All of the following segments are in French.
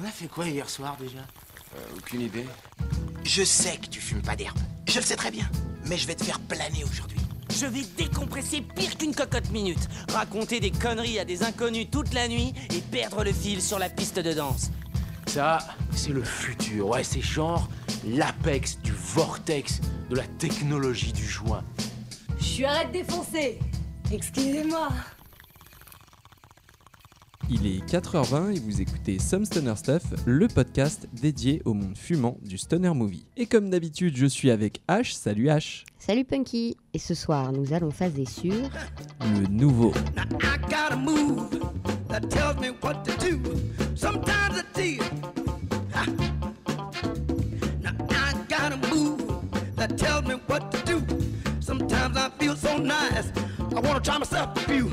On a fait quoi hier soir déjà Euh, aucune idée. Je sais que tu fumes pas d'herbe. Je le sais très bien. Mais je vais te faire planer aujourd'hui. Je vais décompresser pire qu'une cocotte minute, raconter des conneries à des inconnus toute la nuit et perdre le fil sur la piste de danse. Ça, c'est le futur. Ouais, c'est genre l'apex du vortex de la technologie du joint. Je suis arrête de défoncer. Excusez-moi. Il est 4h20 et vous écoutez Some Stoner Stuff, le podcast dédié au monde fumant du stoner movie. Et comme d'habitude, je suis avec H. Salut H. Salut Punky Et ce soir, nous allons phaser sur Le nouveau. I got a move that tells me what to do. Sometimes it's easy. Ha. Now I got a move that tells me what to do. Sometimes I feel so nice. I wanna try myself a few.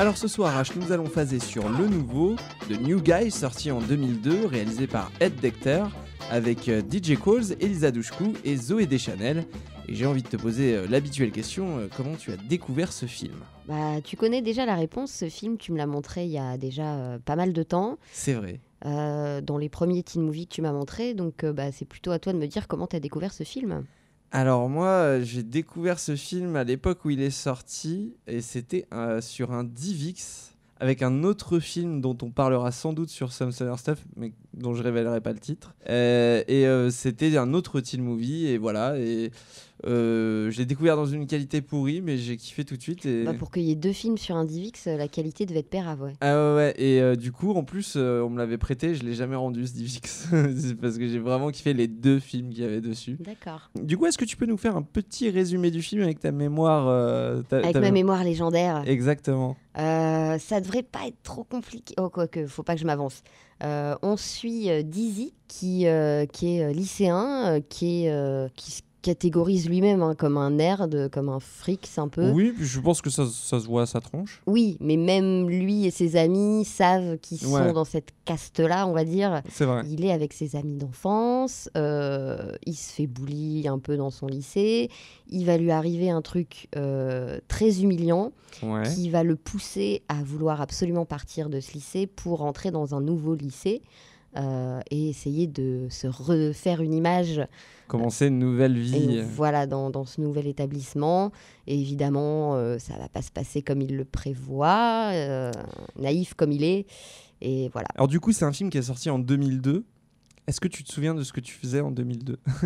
Alors ce soir, H, nous allons phaser sur Le nouveau de New Guy, sorti en 2002, réalisé par Ed Decter, avec euh, DJ Coles, Elisa Douchkou et Zoé Deschanel. Et j'ai envie de te poser euh, l'habituelle question, euh, comment tu as découvert ce film? Bah, tu connais déjà la réponse. Ce film, tu me l'as montré il y a déjà euh, pas mal de temps, C'est vrai. euh, dans les premiers teen movies que tu m'as montré. Donc, euh, bah, c'est plutôt à toi de me dire comment tu as découvert ce film. Alors moi, j'ai découvert ce film à l'époque où il est sorti, et c'était sur un Divix, avec un autre film dont on parlera sans doute sur Some Stoner Stuff, mais dont je révélerai pas le titre. Euh, et euh, c'était un autre teen movie, et voilà. Et euh, j'ai découvert dans une qualité pourrie, mais j'ai kiffé tout de suite. Et... Bah, pour qu'il y ait deux films sur un Divix, euh, la qualité devait être pérave, ouais. Ah ouais, et euh, du coup, en plus, euh, on me l'avait prêté, je l'ai jamais rendu ce Divix, C'est parce que j'ai vraiment kiffé les deux films qu'il y avait dessus. D'accord. Du coup, est-ce que tu peux nous faire un petit résumé du film avec ta mémoire euh, ta- Avec ta- ma mémoire légendaire, Exactement. euh, ça devrait pas être trop compliqué. Oh, quoique, faut pas que je m'avance. Euh, on suit euh, Dizzy, qui, euh, qui est euh, lycéen, euh, qui, est, euh, qui se catégorise lui-même hein, comme un nerd, comme un c'est un peu. Oui, je pense que ça, ça se voit à sa tronche. Oui, mais même lui et ses amis savent qu'ils sont dans cette caste-là, on va dire. C'est vrai. Il est avec ses amis d'enfance, euh, il se fait bully un peu dans son lycée, il va lui arriver un truc euh, très humiliant Ouais. qui va le pousser à vouloir absolument partir de ce lycée pour entrer dans un nouveau lycée euh, et essayer de se refaire une image Commencer une nouvelle et vie. voilà, dans, dans ce nouvel établissement. Et évidemment, euh, ça va pas se passer comme il le prévoit, euh, naïf comme il est. Et voilà. Alors du coup, c'est un film qui est sorti en 2002. Est-ce que tu te souviens de ce que tu faisais en 2002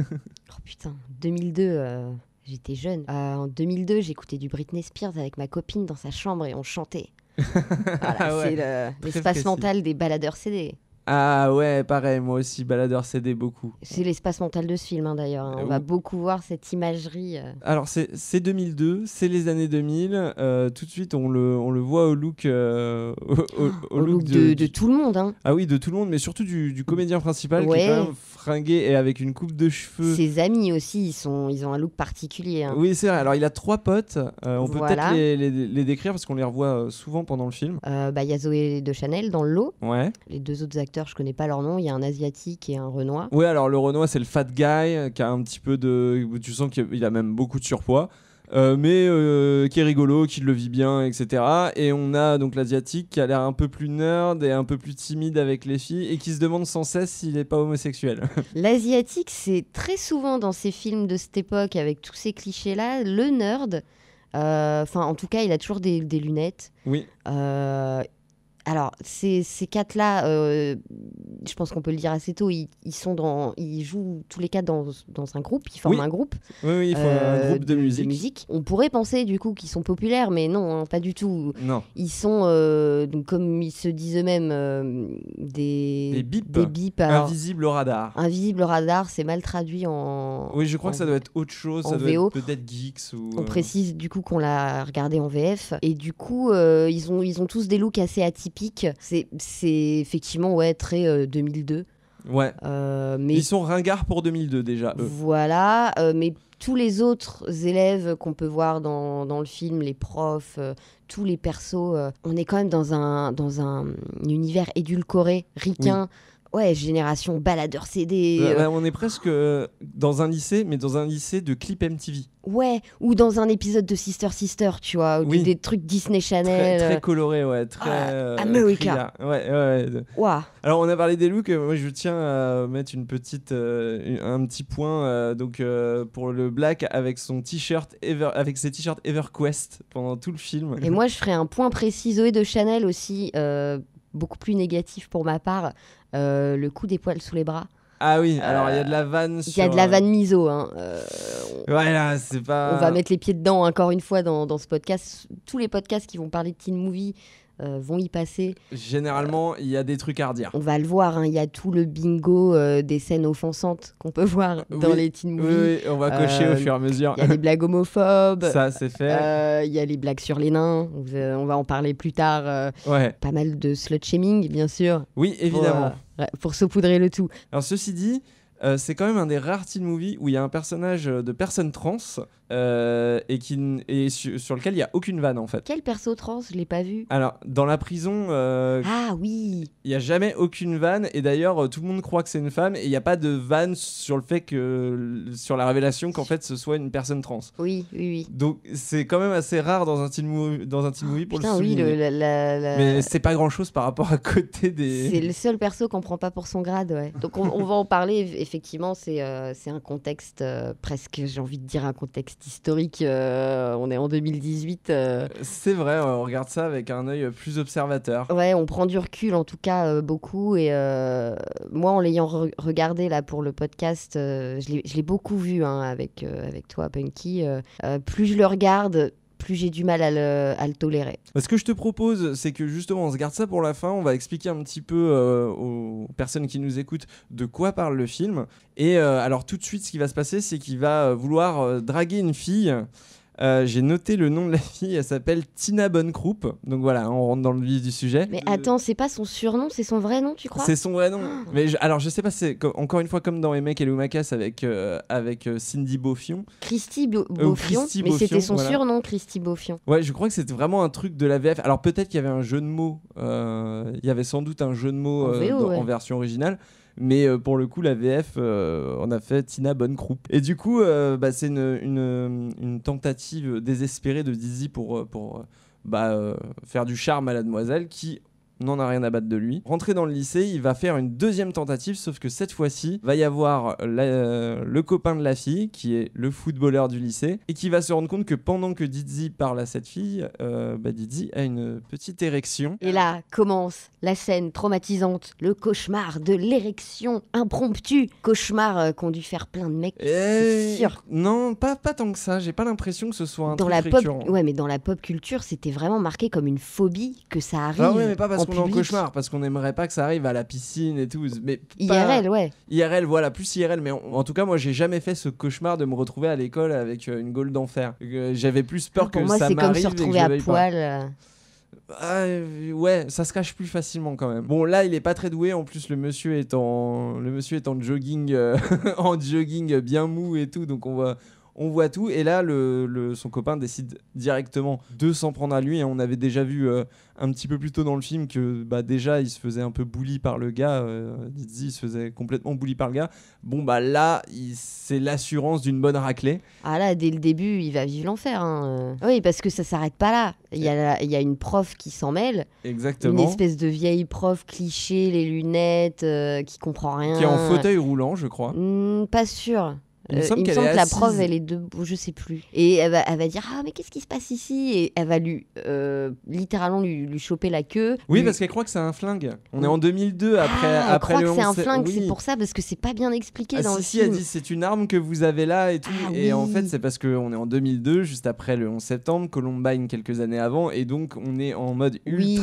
Oh putain, 2002, euh, j'étais jeune. Euh, en 2002, j'écoutais du Britney Spears avec ma copine dans sa chambre et on chantait. Voilà, Ah ouais, c'est l'espace mental des baladeurs CD. Ah ouais, pareil, moi aussi, baladeur CD beaucoup. C'est l'espace mental de ce film hein, d'ailleurs. hein. On Euh, va oui. beaucoup voir cette imagerie. euh. Alors c'est c'est 2002, c'est les années 2000. euh, tout de suite, on le, on le voit au look, euh, au, au- au Au look de, de tout le monde. hein. Ah oui, de tout le monde, mais surtout du, du comédien principal qui est quand même fringué et avec une coupe de cheveux. Ses amis aussi, ils, sont, ils ont un look particulier. Oui, c'est vrai. Alors, il a trois potes. euh, on peut Voilà. peut-être les, les- les décrire parce qu'on les revoit souvent pendant le film. Bah, Il y a Zoé de Chanel dans le lot. Ouais. Les deux autres acteurs, je connais pas leur nom. Il y a un asiatique et un renois. Ouais, alors le Renoir, c'est le fat guy euh, qui a un petit peu de. Tu sens qu'il a même beaucoup de surpoids. euh, mais euh, qui est rigolo, qui le vit bien, etc. Et on a donc l'asiatique qui a l'air un peu plus nerd et un peu plus timide avec les filles et qui se demande sans cesse s'il n'est pas homosexuel. L'asiatique, c'est très souvent dans ces films de cette époque, avec tous ces clichés-là, le nerd. euh, Enfin, en tout cas, il a toujours des, des lunettes. oui. Alors, ces, ces quatre-là, euh, je pense qu'on peut le dire assez tôt, ils, ils sont dans, ils jouent tous les quatre dans, dans un groupe, ils forment Oui. un groupe. Oui, oui, il faut euh, un groupe de musique. On pourrait penser du coup qu'ils sont populaires, mais non, hein, pas du tout. Non. Ils sont, euh, donc, comme ils se disent eux-mêmes, euh, des, Des bips. Des bips alors, Invisible au radar. invisibles au radar, c'est mal traduit en. Oui, je crois en- que ça doit être autre chose. Ça doit VO. être peut-être Geeks ou. On précise du coup qu'on l'a regardé en VF et du coup ils ont ils ont tous des looks assez atypiques. C'est c'est effectivement ouais très euh, 2002. Ouais. Euh, mais Ils sont ringards pour 2002 déjà, eux. Voilà, euh, mais tous les autres élèves qu'on peut voir dans, dans le film, les profs, euh, tous les persos, euh, on est quand même dans un, dans un univers édulcoré, ricain. Ouais, génération baladeur CD. Ouais, euh, ouais, on est presque euh, dans un lycée, mais dans un lycée de clip MTV. ouais, ou dans un épisode de Sister Sister, tu vois, ou Oui. des, des trucs Disney Channel. très euh, coloré, ouais. Très, Ah, America. Ouais, ouais. Ouah. Alors on a parlé des looks, moi je tiens à mettre une petite, un petit point donc pour le Black avec son t-shirt Ever, avec ses t-shirts EverQuest pendant tout le film. Et moi, je ferais un point précis Zoé de Chanel aussi, euh, beaucoup plus négatif pour ma part. euh, le coup des poils sous les bras. Ah oui, alors il y a de la vanne. Il y a de la vanne miso. Hein. euh, on- Ouais là, c'est pas. On va mettre les pieds dedans encore une fois dans, dans ce podcast. Tous les podcasts qui vont parler de teen movie euh, vont y passer. Généralement, il y a des trucs à redire. On va le voir, hein, il y a tout le bingo euh, des scènes offensantes qu'on peut voir dans Oui, les teen movies. oui, on va cocher Euh, au fur et à mesure. Il y a les blagues homophobes. Ça, c'est fait. euh, Il y a les blagues sur les nains. Euh, on va en parler plus tard. euh, Ouais. pas mal de slut shaming, bien sûr. Oui, évidemment. Pour, euh, pour saupoudrer le tout. Alors ceci dit, euh, c'est quand même un des rares teen movies où il y a un personnage euh, de personne trans euh, et, qui, et su- sur lequel il n'y a aucune vanne en fait. Quel perso trans Je l'ai pas vu. Alors, dans la prison, euh, Ah oui il n'y a jamais aucune vanne, et d'ailleurs, euh, tout le monde croit que c'est une femme, et il n'y a pas de vanne sur le fait que. sur la révélation qu'en fait ce soit une personne trans. Oui, oui, oui. Donc, c'est quand même assez rare dans un teen movie, dans un teen movie pour Putain, le oui, souligner. le, la- Mais c'est pas grand chose par rapport à côté C'est des. le seul perso qu'on prend pas pour son grade, ouais. Donc on, on va en parler, eff- effectivement, c'est euh, c'est un contexte presque, j'ai envie de dire un contexte historique. euh, on est en 2018. euh, C'est vrai, on regarde ça avec un œil plus observateur. Ouais, on prend du recul en tout cas euh, beaucoup. Et moi, en l'ayant re- regardé là pour le podcast, je l'ai- beaucoup vu hein, avec, avec toi, Punky. plus je le regarde, plus j'ai du mal à le, tolérer. Ce que je te propose, c'est que justement, on se garde ça pour la fin. On va expliquer un petit peu euh, aux personnes qui nous écoutent de quoi parle le film. Et euh, alors, tout de suite, ce qui va se passer, c'est qu'il va euh, vouloir draguer une fille. Euh, J'ai noté le nom de la fille, elle s'appelle Tina Bonnekrop. Donc voilà, on rentre dans le vif du sujet. Mais attends, c'est pas son surnom, c'est son vrai nom, tu crois? C'est son vrai nom. Mais je- alors, je sais pas, c'est co- encore une fois comme dans Les mecs et Lumacas avec, euh, avec euh, Cindy Beaufion. Christy Bo- Euh, Beaufion, Christy mais c'était son voilà. surnom, Christy Beaufion. Ouais, je crois que c'était vraiment un truc de la VF. Alors peut-être qu'il y avait un jeu de mots. Il y avait sans doute un jeu de mots En VO, dans- ouais. en version originale. Mais euh, pour le coup, la VF, euh, on a fait Tina Bonnekrop. Et du coup, euh, bah, c'est une, tentative désespérée de Dizzy pour, euh, euh, bah, euh, faire du charme à la demoiselle qui n'en a rien à battre de lui. Rentré dans le lycée, il va faire une deuxième tentative, sauf que cette fois-ci, va y avoir la- le copain de la fille, qui est le footballeur du lycée, et qui va se rendre compte que pendant que Dizzy parle à cette fille, euh, bah, Dizzy a une petite érection. Et là commence la scène traumatisante, le cauchemar de l'érection impromptue. Cauchemar euh, qu'ont dû faire plein de mecs, Et... sûr. Non, pas, pas tant que ça. J'ai pas l'impression que ce soit un Dans truc la pop, ouais, mais dans la pop culture, c'était vraiment marqué comme une phobie que ça arrive. Ah ouais, mais pas parce en qu'on est en cauchemar, parce qu'on aimerait pas que ça arrive à la piscine et tout. Mais pas- IRL, ouais. IRL, voilà, plus IRL. Mais en, en tout cas, moi, j'ai jamais fait ce cauchemar de me retrouver à l'école avec euh, une gaule d'enfer. Euh, J'avais plus peur Ah, Pour que moi, ça c'est comme m'arrive se et que retrouver à poil. euh. Ah, euh, ouais, ça se cache plus facilement quand même. Bon, là, il est pas très doué. En plus, le monsieur est en, le monsieur est en jogging, euh, en jogging bien mou et tout. Donc on voit, on voit tout. Et là, le, le- son copain décide directement de s'en prendre à lui. Et on avait déjà vu euh, un petit peu plus tôt dans le film que bah déjà, il se faisait un peu bully par le gars. Euh, Dizzy se faisait complètement bully par le gars. Bon bah là, il- c'est l'assurance d'une bonne raclée. Ah là, dès le début, il va vivre l'enfer. hein. Oui, parce que ça s'arrête pas là. Il y, a la- il y a une prof qui s'en mêle, une Exactement. espèce de vieille prof cliché, les lunettes, euh, qui comprend rien. Qui est en fauteuil roulant, je crois. Hmm, pas sûr. Il me Euh, semble il me qu'elle semble est que la prof, elle est debout, je sais plus. Et elle va, elle va dire Ah, mais qu'est-ce qui se passe ici? Et elle va lui, euh, littéralement, lui, lui choper la queue. Oui, lui- parce qu'elle croit que c'est un flingue. On est en 2002 après, ah, elle après croit le que c'est un 11 flingue, oui. c'est pour ça, parce que c'est pas bien expliqué Ah, dans si, le si, film. elle dit c'est une arme que vous avez là et tout. Ah et en fait, c'est parce qu'on est en 2002, juste après le 11 septembre, Columbine quelques années avant. Et donc, on est en mode Oui.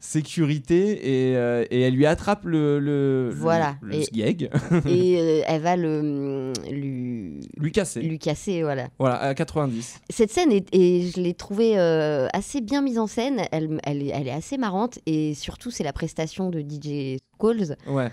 Sécurité. Et, euh, et elle lui attrape le, le, Voilà. le, le Et- euh, elle va le, lui, Lucas C. Lucas C, voilà. Voilà, à 90. Cette scène, est, et je l'ai trouvée euh, assez bien mise en scène. Elle, elle, est- elle est assez marrante. Et surtout, c'est la prestation de DJ Skulls Ouais.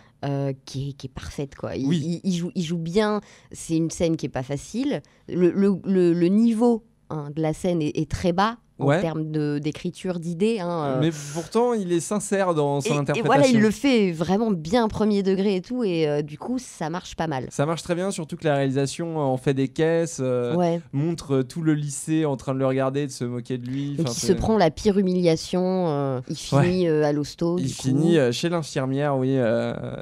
qui, est, qui est parfaite. Quoi. Il, Oui. il, il joue, il joue bien. C'est une scène qui est pas facile. Le, le, le- le niveau hein, de la scène est, est très bas en termes d'écriture, d'idées. hein, euh. Mais pourtant, il est sincère dans son et, et interprétation. voilà, il le fait vraiment bien premier degré et tout. Et euh, du coup, ça marche pas mal. Ça marche très bien, surtout que la réalisation en fait des caisses, euh, ouais. montre tout le lycée en train de le regarder, de se moquer de lui. Donc il se prend la pire humiliation. il finit à l'hosto. Il coup. finit chez l'infirmière, oui,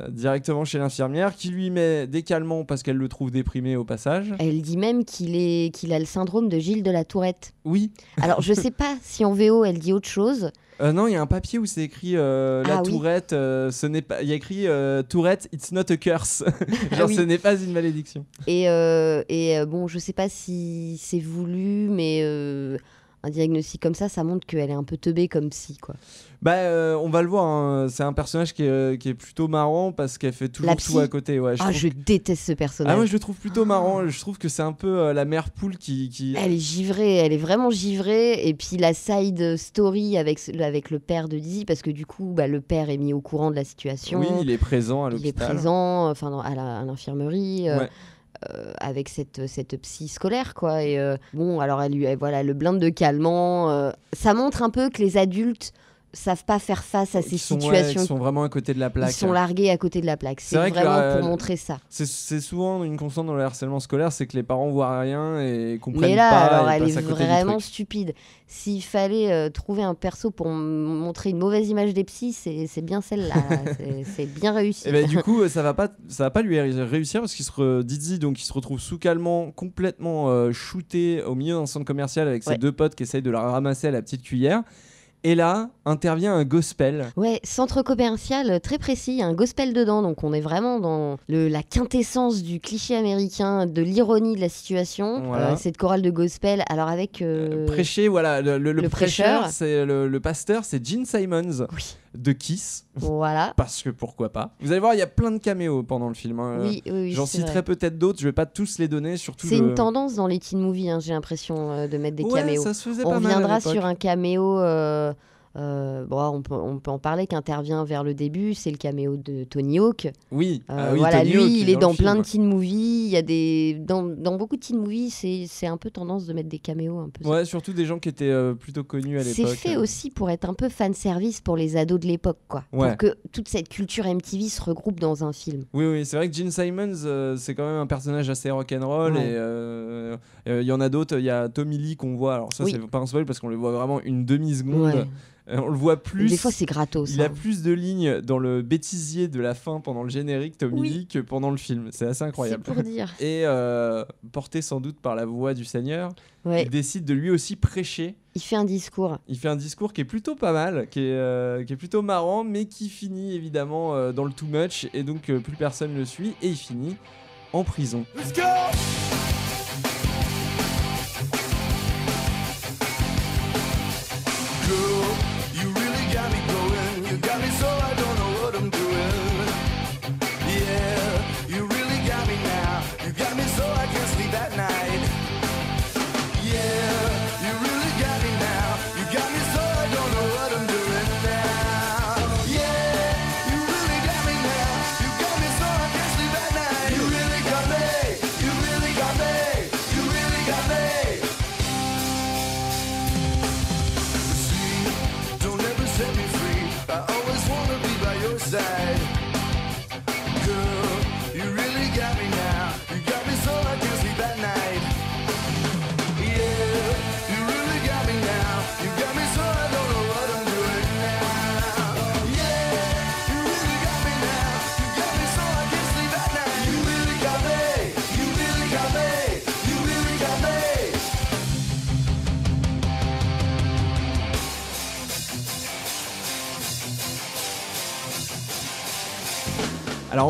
directement chez l'infirmière, qui lui met des calmants parce qu'elle le trouve déprimé au passage. Elle dit même qu'il est qu'il a le syndrome de Gilles de la Tourette. Oui. Alors je sais pas si en VO elle dit autre chose. Euh, non, il y a un papier où c'est écrit euh, la Ah oui. tourette, euh, ce n'est pas. Il y a écrit tourette, it's not a curse. Genre, oui. ce n'est pas une malédiction. Et, et bon, je sais pas si c'est voulu, mais un diagnostic comme ça, ça montre qu'elle est un peu teubée comme psy, quoi. Bah, euh, on va le voir. hein, C'est un personnage qui est, euh, qui est plutôt marrant parce qu'elle fait toujours tout à côté. Ouais, je ah, je déteste ce personnage. Ah, moi je le trouve plutôt marrant. Je trouve que c'est un peu euh, la mère poule qui. qui... Elle est givrée, elle est vraiment givrée. Et puis la side story avec, le père de Dizzy, parce que du coup, bah, le père est mis au courant de la situation. Oui, il est présent à il est l'hôpital. présent enfin, à l'infirmerie. Ouais. Euh, avec cette, cette psy scolaire quoi. Et euh, bon alors elle lui voilà le blinde de calmant euh, ça montre un peu que les adultes savent pas faire face à ces ouais, situations. qui sont vraiment à côté de la plaque. ils sont largués à côté de la plaque. C'est c'est vrai que vraiment la- pour montrer ça. C'est- souvent une constante dans le harcèlement scolaire, c'est que les parents voient rien et comprennent mais là pas. alors elle est vraiment stupide. S'il fallait euh, trouver un perso pour montrer une mauvaise image des psys c'est bien celle-là. C'est- bien réussi. Et ben du coup, euh, ça va pas, ça va pas lui ré- réussir parce qu'il se re- Dizzy donc il se retrouve sous calmant, complètement euh, shooté au milieu d'un centre commercial avec ses deux potes qui essayent de la ramasser à la petite cuillère. Et là intervient un gospel. Ouais, centre commercial très précis, un gospel dedans, donc on est vraiment dans le, la quintessence du cliché américain, de l'ironie de la situation. Voilà. Euh, cette chorale de gospel, alors avec... euh, Prêcher, voilà, le, le- le le prêcheur, c'est le, le pasteur, c'est Gene Simons Oui, de Kiss, voilà. parce que pourquoi pas. Vous allez voir, il y a plein de caméos pendant le film. hein. Oui, oui, oui, J'en citerai peut-être d'autres, je vais pas tous les donner, surtout. C'est le- une tendance dans les teen movies, hein, j'ai l'impression, euh, de mettre des Ouais, caméos. ça se faisait On pas mal à reviendra sur un caméo... euh, euh, bon, on peut, on peut en parler qui intervient vers le début, c'est le caméo de Tony Hawk. Oui, Euh, ah oui, voilà, Tony lui, Hawk il est dans plein film. de teen movies. Il y a des dans, dans beaucoup de teen movies, c'est c'est un peu tendance de mettre des caméos un peu. Ouais, surtout des gens qui étaient euh, plutôt connus à c'est l'époque. fait aussi pour être un peu fan service pour les ados de l'époque, quoi. Ouais. Pour que toute cette culture MTV se regroupe dans un film. Oui, oui, c'est vrai que Gene Simons, c'est quand même un personnage assez rock'n'roll. Ouais. Et il y en a d'autres. Il y a Tommy Lee qu'on voit. Alors, ça, Oui. c'est pas un spoil parce qu'on le voit vraiment une demi-seconde. Ouais. Euh, on le voit plus. Des fois, c'est gratos. Il a hein. plus de lignes dans le bêtisier de la fin pendant le générique, Tommy Oui. Lee, que pendant le film. C'est assez C'est incroyable. pour dire. Et euh, porté sans doute par la voix du Seigneur, Ouais. il décide de lui aussi prêcher. Il fait un discours. Il fait un discours qui est plutôt pas mal, qui est, euh, qui est plutôt marrant, mais qui finit évidemment euh, dans le too much, et donc euh, plus personne le suit, et il finit en prison. Let's go!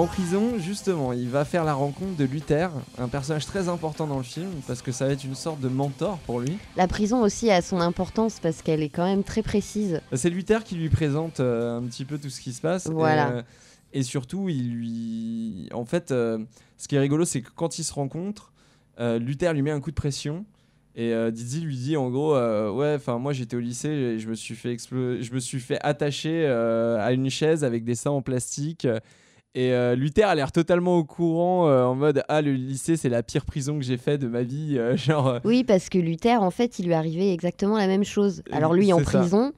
Alors en prison, justement, il va faire la rencontre de Luther, un personnage très important dans le film, parce que ça va être une sorte de mentor pour lui. La prison aussi a son importance parce qu'elle est quand même très précise. C'est Luther qui lui présente euh, un petit peu tout ce qui se passe. Voilà. Et, euh, et surtout, il lui. En fait, euh, ce qui est rigolo, c'est que quand ils se rencontrent, Luther lui met un coup de pression. Et euh, Dizzy lui dit en gros euh, ouais enfin moi j'étais au lycée et je me suis fait explo- je me suis fait attacher euh, à une chaise avec des seins en plastique et euh, Luther a l'air totalement au courant euh, en mode ah le lycée c'est la pire prison que j'ai fait de ma vie euh, genre Oui, parce que Luther, en fait, il lui arrivait exactement la même chose. Alors lui en ça. prison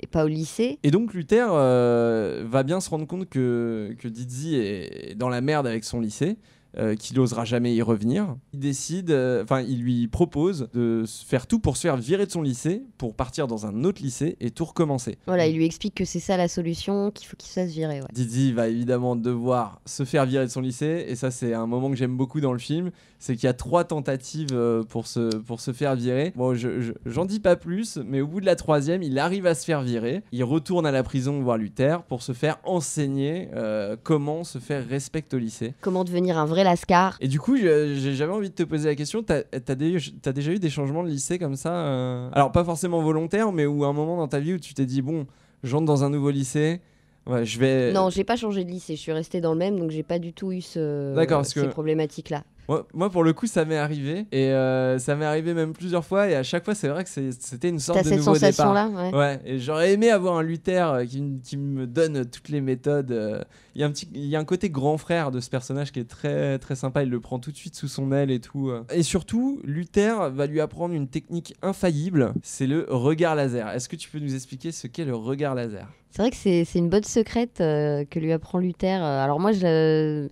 et pas au lycée. Et donc Luther va bien se rendre compte que, que Dizzy est dans la merde avec son lycée, euh, qu'il n'osera jamais y revenir. Il décide, euh, enfin il lui propose de faire tout pour se faire virer de son lycée, pour partir dans un autre lycée et tout recommencer. Voilà, il lui explique que c'est ça la solution, qu'il faut qu'il se fasse virer. Ouais. Dizzy va évidemment devoir se faire virer de son lycée, et ça c'est un moment que j'aime beaucoup dans le film, c'est qu'il y a trois tentatives euh, pour se, pour se faire virer. Bon, je- je- j'en dis pas plus, mais au bout de la troisième, il arrive à se faire virer, il retourne à la prison voir Luther pour se faire enseigner euh, comment se faire respecter au lycée. Comment devenir un vrai lascar. Et du coup, jamais envie de te poser la question, t'as as, déjà eu des changements de lycée comme ça euh Alors pas forcément volontaires, mais où un moment dans ta vie où tu t'es dit, bon, j'entre dans un nouveau lycée, ouais, je vais... Non, j'ai pas changé de lycée, je suis restée dans le même, donc j'ai pas du tout eu ce... Ces que- problématiques-là. Moi, moi, pour le coup, ça m'est arrivé. Et euh, ça m'est arrivé même plusieurs fois. Et à chaque fois, c'est vrai que c'était une sorte de cette nouveau départ. sensation-là ouais. Ouais, et j'aurais aimé avoir un Luther euh, qui, me donne toutes les méthodes. euh. Il y, a un petit, il y a un côté grand frère de ce personnage qui est très, très sympa. Il le prend tout de suite sous son aile et tout. Et surtout, Luther va lui apprendre une technique infaillible c'est le regard laser. Est-ce que tu peux nous expliquer ce qu'est le regard laser? C'est vrai que c'est une bonne secrète euh, que lui apprend Luther. Alors moi, je,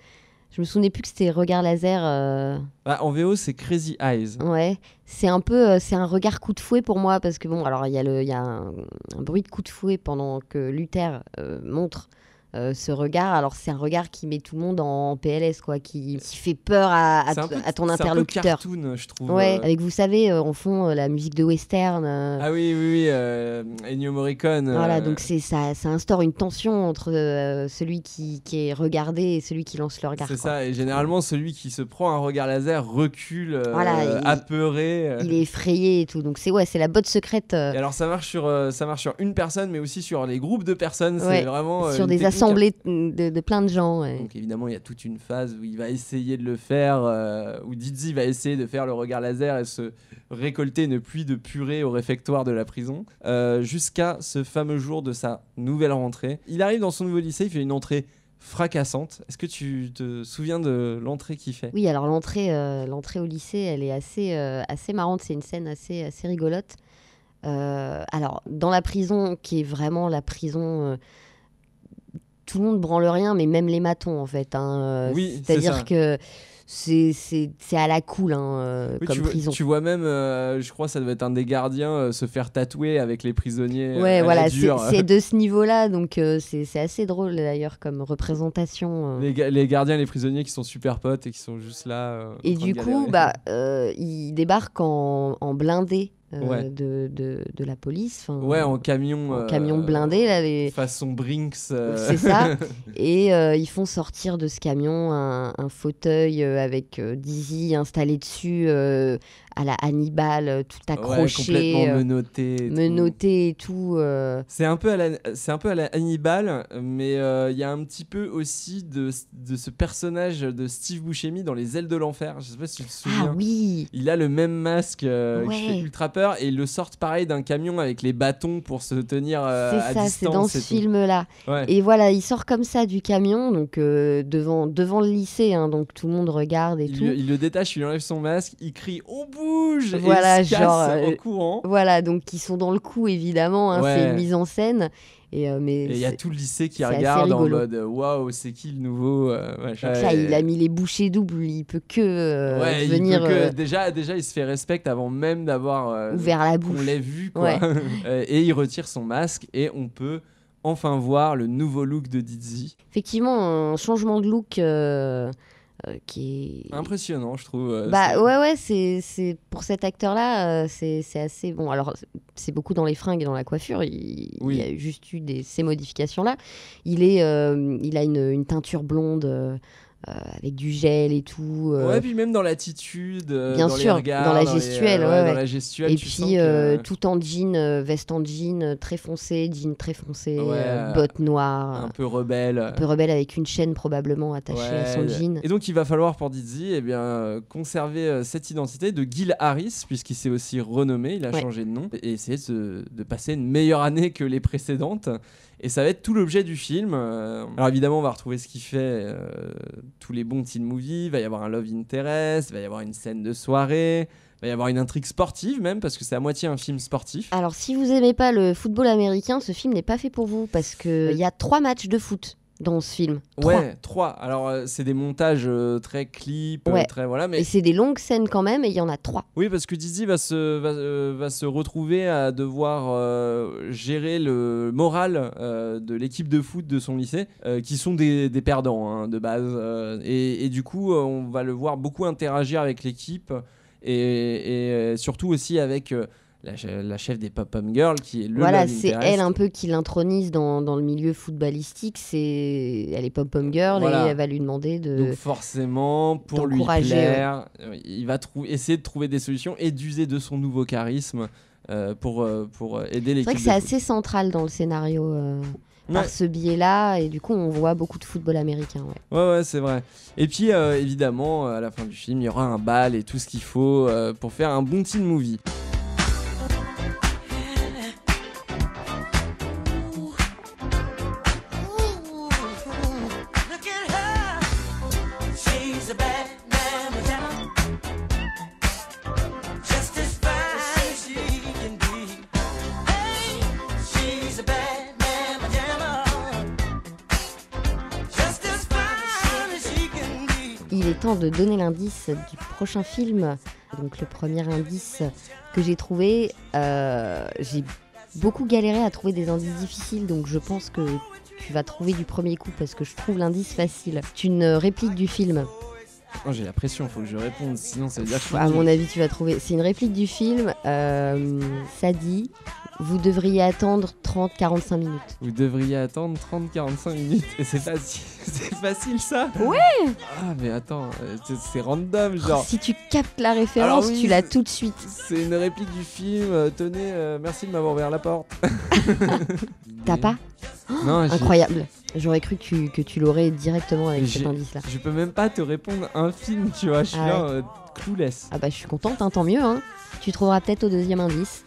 je me souvenais plus que c'était regard laser. euh, Bah, En VO, c'est Crazy Eyes. Ouais, c'est un peu, euh, c'est un regard coup de fouet pour moi parce que bon, alors il y a le, il y a un, un bruit de coup de fouet pendant que Luther euh, montre euh, ce regard. Alors c'est un regard qui met tout le monde en PLS quoi, qui, qui fait peur à, à peu- ton c'est un peu interlocuteur. cartoon, je trouve. Ouais, euh. avec vous savez, euh, en fond euh, la musique de western. euh, Ah oui, oui, oui. euh, Ennio Morricone. Voilà, euh, donc c'est ça, ça instaure une tension entre euh, celui qui, qui est regardé et celui qui lance le regard. C'est ça, et généralement celui qui se prend un regard laser recule, euh, Voilà, il- apeuré. euh. Il est effrayé et tout, donc c'est ouais, c'est la botte secrète euh, Et alors ça marche sur euh, ça marche sur une personne, mais aussi sur les groupes de personnes. Ouais, C'est vraiment euh, sur des technique- assemblées de, de plein de gens. ouais. Donc évidemment il y a toute une phase où il va essayer de le faire, euh, où Dizzy va essayer de faire le regard laser et se récolter une pluie de purée au réfectoire de la prison, euh, jusqu'à ce fameux jour de sa nouvelle rentrée. Il arrive dans son nouveau lycée, il fait une entrée fracassante. Est-ce que tu te souviens de l'entrée qu'il fait? Oui, alors l'entrée, euh, l'entrée au lycée, elle est assez, euh, assez marrante. C'est une scène assez, assez rigolote. Euh, alors, dans la prison, qui est vraiment la prison, tout le monde branle rien, mais même les matons, en fait. hein, euh, Oui. C'est-à-dire que c'est, à la cool hein, euh, Oui, comme tu, vois, prison. tu vois même, euh, je crois, ça doit être un des gardiens euh, se faire tatouer avec les prisonniers. Ouais, voilà, c'est, de ce niveau-là, donc c'est, c'est assez drôle d'ailleurs comme représentation. Les, ga- les gardiens, les prisonniers qui sont super potes et qui sont juste là. Et du coup, bah, euh, il débarque en, en blindé euh, Ouais. de, de, de la police. ouais, en camion. en euh, camion blindé, là, les... Façon Brinks. euh, c'est ça. Et ils font sortir de ce camion un, un fauteuil avec Dizzy installé dessus, à la Hannibal, tout ouais, accroché, complètement euh, menotté. et tout. menotté et tout. C'est un peu à la, c'est un peu à la Hannibal, mais il y a un petit peu aussi de, de ce personnage de Steve Buscemi dans Les Ailes de l'enfer. Je sais pas si tu te souviens. Ah oui Il a le même masque euh, qui Ouais. fait ultra peur et ils le sortent pareil d'un camion avec les bâtons pour se tenir euh, à C'est ça, c'est dans distance. ce film-là. Ouais. Et voilà, il sort comme ça du camion, donc euh, devant, devant le lycée, hein, donc tout le monde regarde et Il, tout. le- il le détache, il lui enlève son masque, il crie on bouge Voilà, et il se casse genre, en euh, courant. Voilà, donc ils sont dans le coup évidemment, hein, Ouais. c'est une mise en scène. Et, euh, mais Et il y a tout le lycée qui regarde en mode waouh, c'est qui le nouveau euh, Et- il a mis les bouchées doubles, il peut que euh, Ouais, il venir peut que- déjà, déjà, il se fait respect avant même d'avoir ouvert la bouche. l'ait vu. Quoi. Ouais. Et il retire son masque et on peut enfin voir le nouveau look de Dizzy. Effectivement, un changement de look euh, euh, qui est. Impressionnant, je trouve. euh, Bah ouais ouais c'est c'est pour cet acteur là c'est c'est assez bon alors c'est- beaucoup dans les fringues et dans la coiffure il, Oui. il y a juste eu des ces modifications là il est euh, il a une, une teinture blonde euh, euh, avec du gel et tout. euh, Ouais, puis même dans l'attitude, euh, Bien dans les sûr, regards, dans la les, euh, gestuelle, ouais, dans ouais. la gestuelle, et puis que- euh, tout en jean, euh, veste en jean euh, très foncé, jean très foncé, Ouais, euh, euh, bottes noires, un peu rebelle. un peu rebelle avec une chaîne probablement attachée à son jean. Et donc il va falloir pour Dizzy eh bien, euh, conserver euh, cette identité de Gil Harris, puisqu'il s'est aussi renommé, il a changé de nom, et essayer de passer une meilleure année que les précédentes. Et ça va être tout l'objet du film. Euh, Alors évidemment, on va retrouver ce qui fait euh, tous les bons teen movies. Il va y avoir un love interest, il va y avoir une scène de soirée, il va y avoir une intrigue sportive même, parce que c'est à moitié un film sportif. Alors si vous aimez pas le football américain, ce film n'est pas fait pour vous parce que il y a trois matchs de foot dans ce film. Ouais, trois. Alors euh, c'est des montages euh, très clips, euh, Ouais. très voilà, mais Et c'est des longues scènes quand même, et il y en a trois. Oui, parce que Dizzy va se, va, euh, va se retrouver à devoir euh, gérer le moral euh, de l'équipe de foot de son lycée, euh, qui sont des, des perdants hein, de base. euh, et, et du coup, euh, on va le voir beaucoup interagir avec l'équipe et, et, euh, surtout aussi avec euh, la, che- la chef des Pop-Pom Girls, qui est le voilà, c'est elle un peu qui l'intronise dans, dans le milieu footballistique. C'est elle est pom-pom girl Voilà. et elle va lui demander de. Donc forcément, pour lui plaire, euh, il va essayer de trouver des solutions et d'user de son nouveau charisme euh, pour, euh, pour aider c'est l'équipe. vrai que c'est assez central dans le scénario euh, par ce biais-là, et du coup on voit beaucoup de football américain. ouais. Ouais, ouais, c'est vrai. Et puis, évidemment, à la fin du film, il y aura un bal et tout ce qu'il faut pour faire un bon teen movie. De donner l'indice du prochain film. Donc le premier indice que j'ai trouvé, euh, j'ai beaucoup galéré à trouver des indices difficiles, donc je pense que tu vas trouver du premier coup parce que je trouve l'indice facile. C'est une réplique du film. Oh, J'ai la pression, faut que je réponde, sinon ça veut dire que À mon avis, tu vas trouver. C'est une réplique du film. euh, ça dit Vous devriez attendre 30-45 minutes. Vous devriez attendre 30-45 minutes. Et c'est facile, c'est facile ça Ouais Ah, mais attends, euh, c'est- random, genre. Si tu captes la référence, oui, tu l'as tout de suite. C'est une réplique du film. euh, tenez, euh, merci de m'avoir ouvert la porte. T'as pas Non, Incroyable. J'aurais cru que tu, que tu l'aurais directement avec cet indice-là. Je peux même pas te répondre un film, tu vois. Je suis Ah là, euh, clueless. Ah bah je suis contente, hein, tant mieux. Hein. Tu trouveras peut-être au deuxième indice.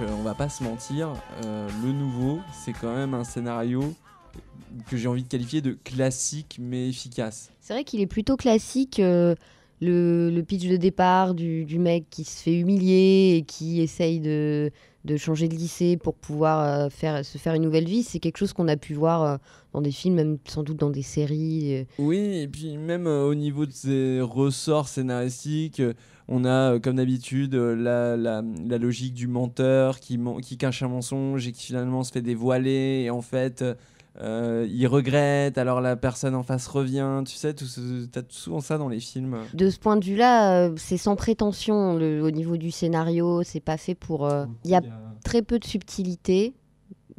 Euh, on va pas se mentir, euh, le nouveau, c'est quand même un scénario que j'ai envie de qualifier de classique mais efficace. C'est vrai qu'il est plutôt classique. euh, le, pitch de départ du, mec qui se fait humilier et qui essaye de, changer de lycée pour pouvoir se faire une nouvelle vie, c'est quelque chose qu'on a pu voir dans des films, même sans doute dans des séries. euh. Oui, et puis même euh, au niveau de ses ressorts scénaristiques, euh, on a euh, comme d'habitude euh, la, la, la logique du menteur qui, qui cache un mensonge et qui finalement se fait dévoiler et en fait euh, il regrette, alors la personne en face revient. Tu sais, tout ce- t'as souvent ça dans les films. De ce point de vue-là, euh, c'est sans prétention le- au niveau du scénario. C'est pas fait pour. euh, Il y a très peu de subtilité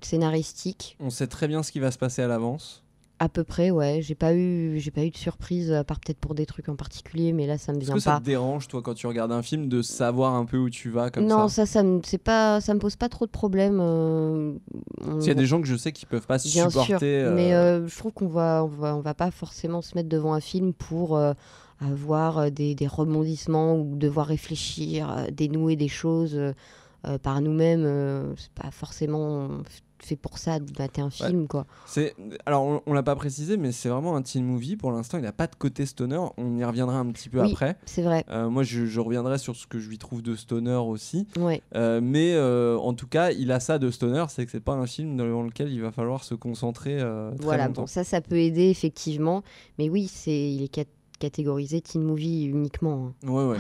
scénaristique. On sait très bien ce qui va se passer à l'avance. À peu près, ouais. J'ai pas eu, j'ai pas eu de surprise à part peut-être pour des trucs en particulier, mais là ça me Est-ce vient que ça pas. te dérange, toi, quand tu regardes un film, de savoir un peu où tu vas comme non, ça ça, ça me, c'est pas, ça me pose pas trop de problèmes. euh, y a des gens que je sais qui peuvent pas Bien supporter. sûr, euh, mais euh, je trouve qu'on va, on va, on va pas forcément se mettre devant un film pour euh, avoir des, des rebondissements ou devoir réfléchir, dénouer des choses par nous-mêmes. c'est pas forcément fait pour ça de mater un film, quoi. C'est alors on, on l'a pas précisé, mais c'est vraiment un teen movie. Pour l'instant, il n'a pas de côté stoner. On y reviendra un petit peu Oui. après. C'est vrai. Euh, moi, je, je reviendrai sur ce que je lui trouve de stoner aussi. Ouais. Euh, mais euh, en tout cas, il a ça de stoner, c'est que c'est pas un film dans lequel il va falloir se concentrer très Voilà, longtemps. bon, ça, ça peut aider effectivement, mais oui, c'est, il est cat- catégorisé teen movie uniquement. hein. Ouais, ouais.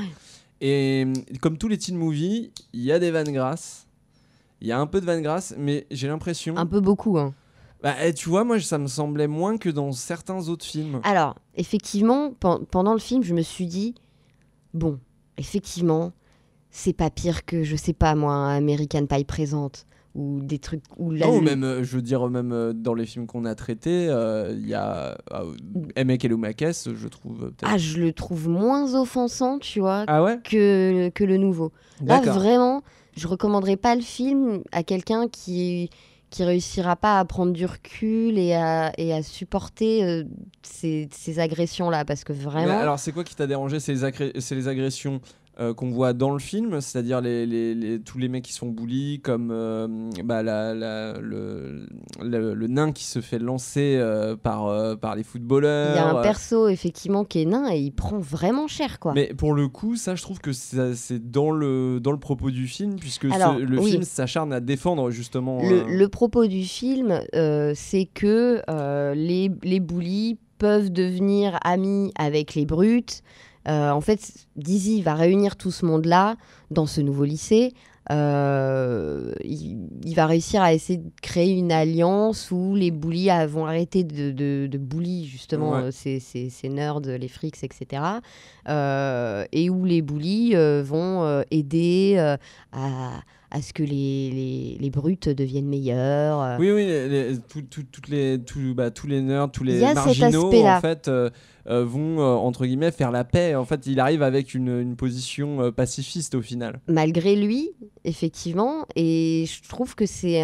Et euh, comme tous les teen movies, il y a des vannes grasses. Il y a un peu de vannes grasses, mais j'ai l'impression. Un peu beaucoup. Hein. Bah, eh, tu vois, moi, ça me semblait moins que dans certains autres films. Alors, effectivement, pen- pendant le film, je me suis dit, bon, effectivement, c'est pas pire que, je sais pas moi, American Pie présente ou des trucs où la Non, ou même, euh, je veux dire, même euh, dans les films qu'on a traités, euh, il y a Emek Eloumakes, je trouve. Ah, je le trouve moins offensant, tu vois, Ah ouais? que, que le nouveau. Là, vraiment, je recommanderais pas le film à quelqu'un qui qui réussira pas à prendre du recul et à, et à supporter euh, ces, ces agressions-là, parce que Mais vraiment... alors, c'est quoi qui t'a dérangé C'est les, agré- c'est les agressions? Euh, qu'on voit dans le film, c'est-à-dire les, les- les- tous les mecs qui sont bullies, comme euh, bah, la- la- le, le- le nain qui se fait lancer euh, par, par les footballeurs. Il y a un perso, effectivement, qui est nain et il prend vraiment cher, quoi. Mais pour le coup, ça, je trouve que ça- c'est dans le, dans le propos du film, puisque Alors, le oui. film s'acharne à défendre justement. Le, le propos du film, c'est que les, les bullies peuvent devenir amis avec les brutes. Euh, en fait, Dizzy va réunir tout ce monde-là dans ce nouveau lycée. Euh, il, il va réussir à essayer de créer une alliance où les bullies vont arrêter de, de, de bully justement Ouais. euh, ces, ces- ces nerds, les frics, etc. Euh, et où les bullies vont aider à, à ce que les, les, les brutes deviennent meilleurs. euh. Oui, oui, les- les- tout- tout- toutes les, tout- bah, tous les nerds, tous les marginaux, en fait, euh, euh, vont, euh, entre guillemets, faire la paix. En fait, il arrive avec une, une position pacifiste au final. malgré lui, effectivement. Et je trouve que c'est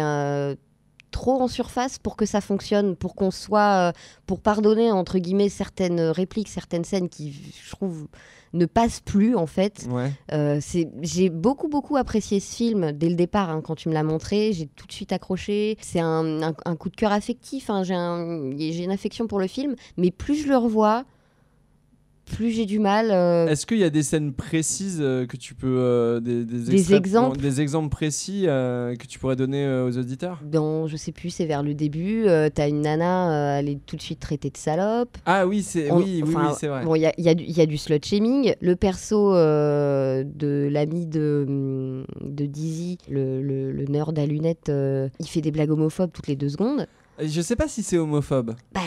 trop en surface pour que ça fonctionne, pour qu'on soit, euh, pour pardonner entre guillemets certaines répliques, certaines scènes qui, je trouve, ne passent plus en fait. Ouais. Euh, c'est- j'ai beaucoup beaucoup apprécié ce film dès le départ hein, quand tu me l'as montré. J'ai tout de suite accroché. C'est un, un- un coup de cœur affectif. hein. J'ai un- j'ai une affection pour le film, mais plus je le revois, plus j'ai du mal. euh, Est-ce qu'il y a des scènes précises euh, que tu peux. euh, des, des, Des extraits- exemples Des exemples précis que tu pourrais donner aux auditeurs? Dans, je sais plus, c'est vers le début, t'as une nana, elle est tout de suite traitée de salope. Ah oui, c'est On- oui, oui, enfin, oui, c'est vrai. Bon, il y a, il y a du- il y a du slut shaming. Le perso de l'ami de, hum, de Dizzy, le, le, le nerd à lunettes, il fait des blagues homophobes toutes les deux secondes. Je sais pas si c'est homophobe. Bah,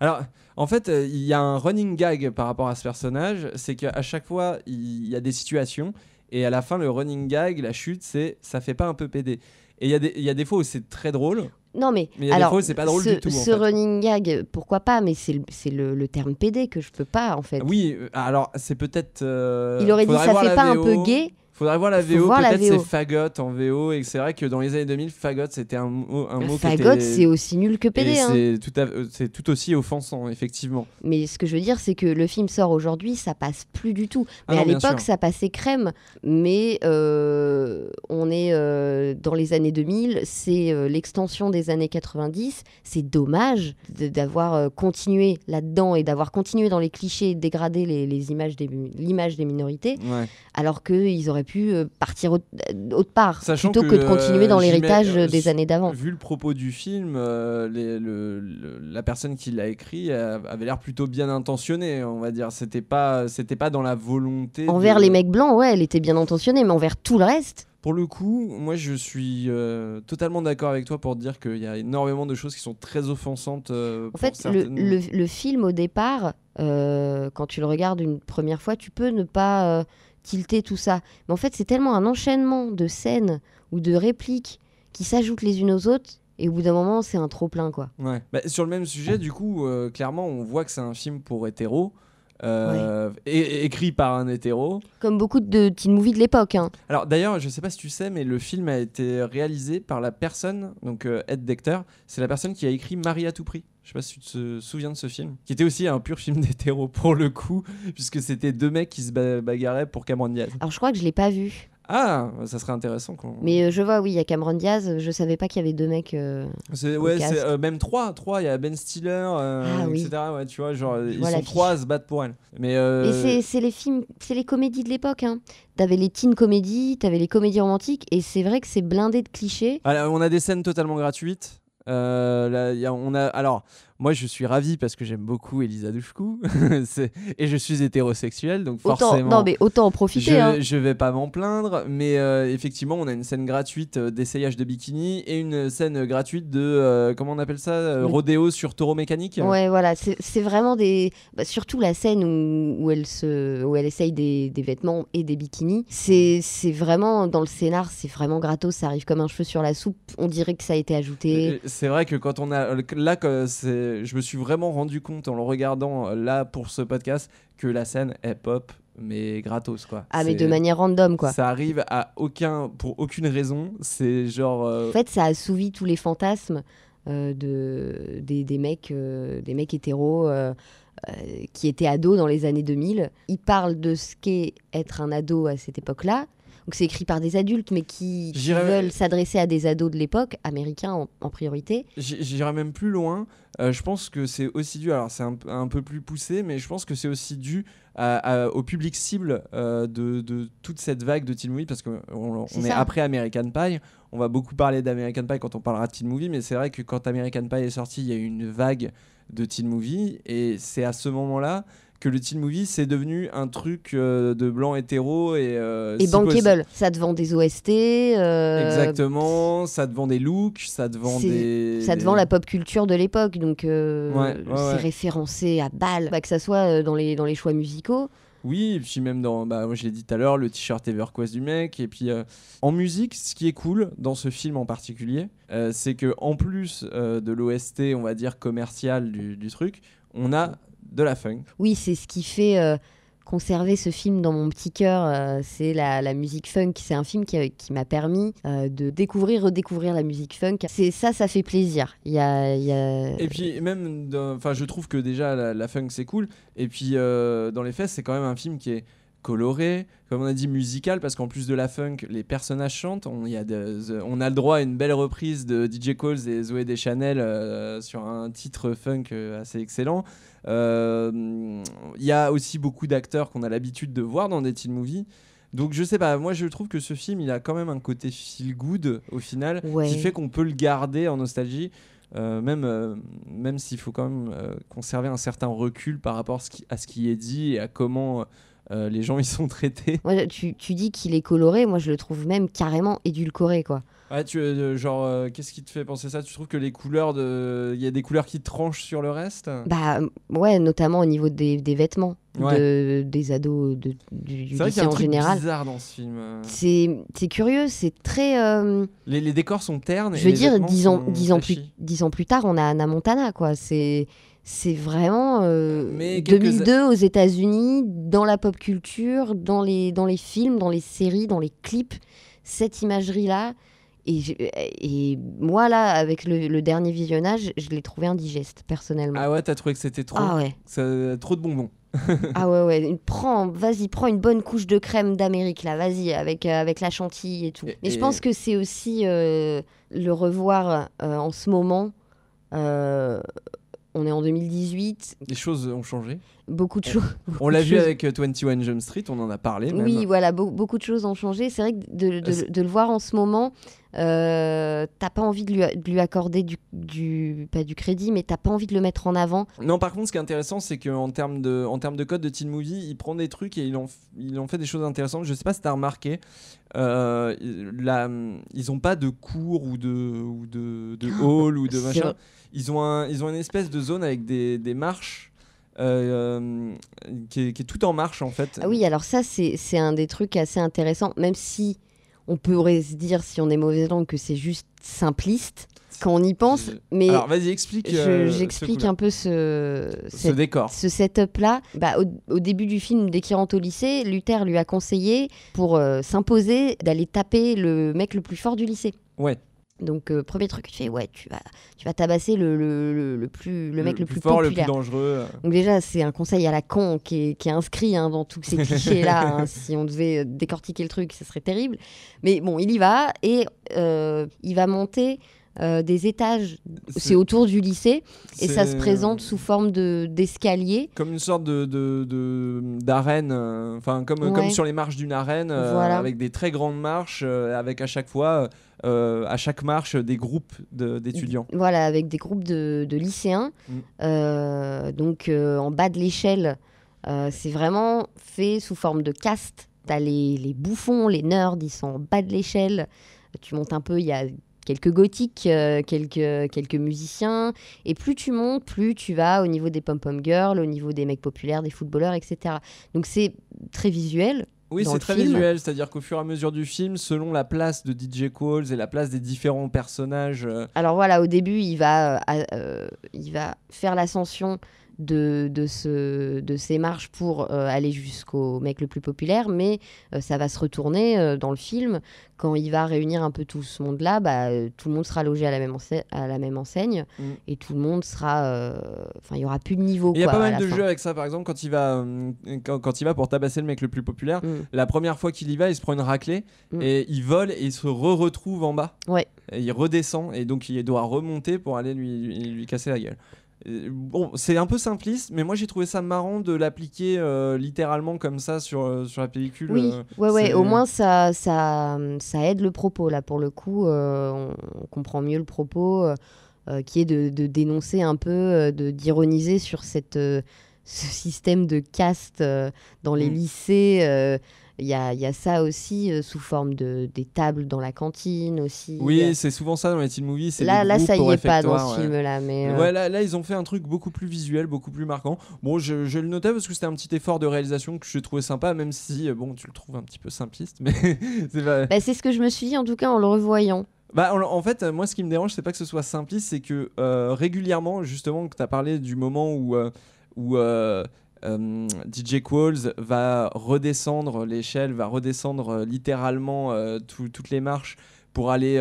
Alors, en fait, euh, il y a un running gag par rapport à ce personnage, c'est qu'à chaque fois, il y a des situations, et à la fin, le running gag, la chute, c'est ça fait pas un peu pédé. Et il y, a des- il y a des fois où c'est très drôle, non mais, mais il y a alors, des fois c'est pas drôle ce, du tout. en ce fait. running gag, pourquoi pas, mais c'est le, c'est le, terme PD que je peux pas en fait. Oui, euh, alors c'est peut-être. euh, il aurait dit ça fait pas un peu gay. Faudrait voir la VO, peut-être c'est fagot en VO, et c'est vrai que dans les années 2000, fagot c'était un mot, un mot Fagot, était- c'est aussi nul que PD. hein. c'est tout, à- euh, c'est tout aussi offensant, effectivement. Mais ce que je veux dire, c'est que le film sort aujourd'hui, ça passe plus du tout. Ah Mais non, à l'époque, ça passait crème. Mais euh, on est euh, dans les années 2000, c'est euh, l'extension des années 90. C'est dommage d'avoir continué là-dedans et d'avoir continué dans les clichés, dégrader les, les images des, l'image des minorités, Ouais. alors qu'ils auraient pu euh, partir autre, autre part, Sachant plutôt que, que, de continuer euh, dans mets, l'héritage euh, des années d'avant. Vu le propos du film, euh, les- le- le- la personne qui l'a écrit euh, avait l'air plutôt bien intentionnée, on va dire. C'était pas, c'était pas dans la volonté. Envers de- les mecs blancs, ouais, elle était bien intentionnée, mais envers tout le reste. Pour le coup, moi je suis euh, totalement d'accord avec toi pour dire qu'il y a énormément de choses qui sont très offensantes. euh, En fait, le, certaines- le- le film, au départ, euh, quand tu le regardes une première fois, tu peux ne pas euh, tilter tout ça. Mais en fait, c'est tellement un enchaînement de scènes ou de répliques qui s'ajoutent les unes aux autres, et au bout d'un moment, c'est un trop-plein, quoi. Ouais. Bah, sur le même sujet, du coup, euh, clairement, on voit que c'est un film pour hétéros. euh, é- écrit par un hétéro. Comme beaucoup de teen movies de l'époque. hein. Alors d'ailleurs, je sais pas si tu sais, mais le film a été réalisé par la personne, donc euh, Ed Decter, c'est la personne qui a écrit Marie à tout prix. Je sais pas si tu te souviens de ce film, qui était aussi un pur film d'hétéro pour le coup, puisque c'était deux mecs qui se ba- bagarraient pour Cameron Diaz. Alors, je crois que je l'ai pas vu. Ah, ça serait intéressant qu'on. Mais euh, je vois, oui, il y a Cameron Diaz. Je savais pas qu'il y avait deux mecs. euh, C'est ouais, c'est euh, même trois, trois. Il y a Ben Stiller, euh, Ah oui. etc. Ouais, tu vois, genre ils vois sont trois à se battre pour elle. Mais Et c'est- c'est les films, c'est les comédies de l'époque. Hein. T'avais les teen comédies, t'avais les comédies romantiques, et c'est vrai que c'est blindé de clichés. Alors, on a des scènes totalement gratuites. Euh, là, y on a, alors, moi, je suis ravi parce que j'aime beaucoup Elisa Dushku et je suis hétérosexuel, donc Autant, forcément. non, mais autant en profiter. je, hein. je vais pas m'en plaindre, mais euh, effectivement, on a une scène gratuite euh, d'essayage de bikini et une scène gratuite de euh, comment on appelle ça, rodéo sur taureau mécanique. Ouais, voilà, c'est vraiment des. bah, surtout la scène où, où elle se, où elle essaye des, des vêtements et des bikinis. C'est vraiment dans le scénar, c'est vraiment gratos. Ça arrive comme un cheveu sur la soupe. On dirait que ça a été ajouté. C'est vrai que quand on a là, c'est- je me suis vraiment rendu compte en le regardant euh, là pour ce podcast que la scène est pop mais gratos quoi. Ah, mais de manière random, quoi. Ça arrive à aucun pour aucune raison. C'est genre. euh, En fait, ça assouvit tous les fantasmes euh, de, des, des mecs, euh, des mecs hétéros qui étaient ados dans les années 2000. Ils parlent de ce qu'est être un ado à cette époque-là. Donc c'est écrit par des adultes, mais qui, veulent s'adresser à des ados de l'époque, américains en, en priorité. J- J'irais même plus loin. Euh, je pense que c'est aussi dû, alors c'est un, peu plus poussé, mais je pense que c'est aussi dû à- à- au public cible euh, de, de toute cette vague de teen movie, parce qu'on on C'est est après American Pie. On va beaucoup parler d'American Pie quand on parlera de teen movie, mais c'est vrai que quand American Pie est sorti, il y a eu une vague de teen movie, et c'est à ce moment-là que le teen movie c'est devenu un truc euh, de blanc hétéro et euh, Et si bankable, ça te vend des OST. euh, Exactement, ça te vend des looks, ça te vend des. Ça te des- vend la pop culture de l'époque, donc Ouais, ouais, c'est ouais. référencé à balle. Bah, que ça soit dans les, dans les choix musicaux. Oui, et puis même dans, bah, moi je l'ai dit tout à l'heure, le t-shirt EverQuest du mec. Et puis euh, en musique, ce qui est cool dans ce film en particulier, euh, c'est que en plus euh, de l'OST, on va dire commercial du, du truc, on a de la funk. Oui, c'est ce qui fait euh, conserver ce film dans mon petit cœur. euh, c'est la, la musique funk. C'est un film qui, a- qui m'a permis euh, de découvrir, redécouvrir la musique funk. C'est ça, ça fait plaisir. Il y a, il y a- Et puis même, dans- enfin je trouve que déjà la, la funk c'est cool. Et puis euh, dans les faits, c'est quand même un film qui est coloré, comme on a dit musical, parce qu'en plus de la funk, les personnages chantent. On, y a de- on a le droit à une belle reprise de DJ Coles et Zoé Deschanel euh, sur un titre funk euh, assez excellent. Euh, Il y a aussi beaucoup d'acteurs qu'on a l'habitude de voir dans des teen movies. Donc je sais pas, moi je trouve que ce film il a quand même un côté feel good au final Ouais. qui fait qu'on peut le garder en nostalgie. Euh, même euh, même s'il faut quand même euh, conserver un certain recul par rapport à ce qui, à ce qui est dit et à comment euh, les gens y sont traités. Moi, tu, tu dis qu'il est coloré. Moi, je le trouve même carrément édulcoré, quoi. Ouais, tu euh, genre euh, qu'est-ce qui te fait penser ça? Tu trouves que les couleurs de il y a des couleurs qui tranchent sur le reste? Bah ouais, notamment au niveau des, des vêtements Ouais. de, des ados de, du, C'est lycée en général. bizarre dans ce film. C'est c'est curieux, c'est très. euh, Les, les décors sont ternes. je veux dire, dix ans, dix ans, plus, dix ans plus tard, on a Anna Montana, quoi. C'est. C'est vraiment euh, Mais quelques- 2002 aux États-Unis, dans la pop culture, dans les, dans les films, dans les séries, dans les clips, cette imagerie-là. Et, je- et moi, là, avec le, le dernier visionnage, je l'ai trouvé indigeste, personnellement. Ah ouais, t'as trouvé que c'était trop, Ah ouais. ça- trop de bonbons. Ah ouais, ouais. Prends, vas-y, prends une bonne couche de crème d'Amérique, là, vas-y, avec, euh, avec la chantilly et tout. Et- Mais je pense que c'est aussi euh, le revoir euh, en ce moment. Euh, on est en 2018, Les choses ont changé. beaucoup de choses. On l'a vu avec euh, 21 Jump Street, on en a parlé même. Oui, voilà, beau- beaucoup de choses ont changé. C'est vrai que de, de- Euh, c'est- de le voir en ce moment, euh, t'as pas envie de lui, de lui accorder du, du- pas du crédit, mais t'as pas envie de le mettre en avant. Non, par contre, ce qui est intéressant, c'est qu'en termes de, en termes de code de teen movie, il prend des trucs et il en, f- il en fait des choses intéressantes. Je sais pas si t'as remarqué, euh, la- ils ont pas de cours ou de, ou de, de hall ou de machin. Ils ont, un- ils ont une espèce de zone avec des, des marches euh, euh, qui, est, qui est tout en marche en fait. Ah oui, alors ça, c'est c'est un des trucs assez intéressants, même si on pourrait se dire, si on est mauvaise langue, que c'est juste simpliste quand on y pense, mais Alors vas-y, explique. je- euh, j'explique un peu ce, ce cette décor. ce setup-là, bah, au, au début du film, dès qu'il rentre au lycée, Luther lui a conseillé, pour euh, s'imposer, d'aller taper le mec le plus fort du lycée. Ouais. Donc, euh, premier truc, tu fais, ouais, tu vas, tu vas tabasser le, le, le, le plus, le mec le, plus, fort, populaire. le plus dangereux. Donc déjà, c'est un conseil à la con qui est, qui est inscrit hein, dans tous ces clichés-là. hein. Si on devait euh, décortiquer le truc, ce serait terrible. Mais bon, il y va et euh, il va monter euh, des étages. C'est autour du lycée et ça se présente sous forme de d'escalier. comme une sorte de d'arène, euh, enfin comme Ouais. comme sur les marches d'une arène, euh, Voilà. avec des très grandes marches, avec à chaque fois, à chaque marche, des groupes de- d'étudiants. Voilà, avec des groupes de, de lycéens. Mm. Donc en bas de l'échelle, c'est vraiment fait sous forme de caste. T'as les, les bouffons, les nerds, ils sont en bas de l'échelle. Tu montes un peu, il y a quelques gothiques, euh, quelques, quelques musiciens. Et plus tu montes, plus tu vas au niveau des pom-pom girls, au niveau des mecs populaires, des footballeurs, etc. Donc c'est très visuel. Oui, c'est très film. visuel, c'est-à-dire qu'au fur et à mesure du film, selon la place de DJ Qualls et la place des différents personnages, euh, Alors voilà, au début, il va, euh, il va faire l'ascension de, de, ce, de ces marches pour euh, aller jusqu'au mec le plus populaire, mais euh, ça va se retourner euh, dans le film. Quand il va réunir un peu tout ce monde-là, bah, tout le monde sera logé à la même, ense- à la même enseigne Mm. et tout le monde sera. Enfin, il y aura plus de niveau. il y a pas mal de fin. jeux avec ça. Par exemple, quand il va, quand, quand il va pour tabasser le mec le plus populaire, Mm. la première fois qu'il y va, il se prend une raclée Mm. et il vole et il se re-retrouve en bas. Ouais. Et il redescend et donc il doit remonter pour aller lui, lui, lui casser la gueule. Bon, c'est un peu simpliste, mais moi j'ai trouvé ça marrant de l'appliquer euh, littéralement comme ça sur, euh, sur la pellicule. Oui, euh, ouais, ouais. Au moins, ça, ça, ça aide le propos. Là, pour le coup, euh, on, comprend mieux le propos, qui est de, de dénoncer un peu, de d'ironiser sur cette, ce système de caste dans les Mm. lycées. Il y, a, y a ça aussi euh, sous forme de des tables dans la cantine aussi. Oui, c'est souvent ça dans les teen movies. là, là, ça y est pas dans ce ouais. film-là, mais euh, Ouais, là, là, ils ont fait un truc beaucoup plus visuel, beaucoup plus marquant. Bon, je, je le notais parce que c'était un petit effort de réalisation que j'ai trouvé sympa, même si, euh, bon, tu le trouves un petit peu simpliste, mais c'est pas... bah, c'est ce que je me suis dit en tout cas en le revoyant. Bah, en, fait, moi, ce qui me dérange, c'est pas que ce soit simpliste, c'est que euh, régulièrement, justement, que tu as parlé du moment où, où euh, DJ Qualls va redescendre l'échelle, va redescendre euh, littéralement euh, tout- toutes les marches pour aller,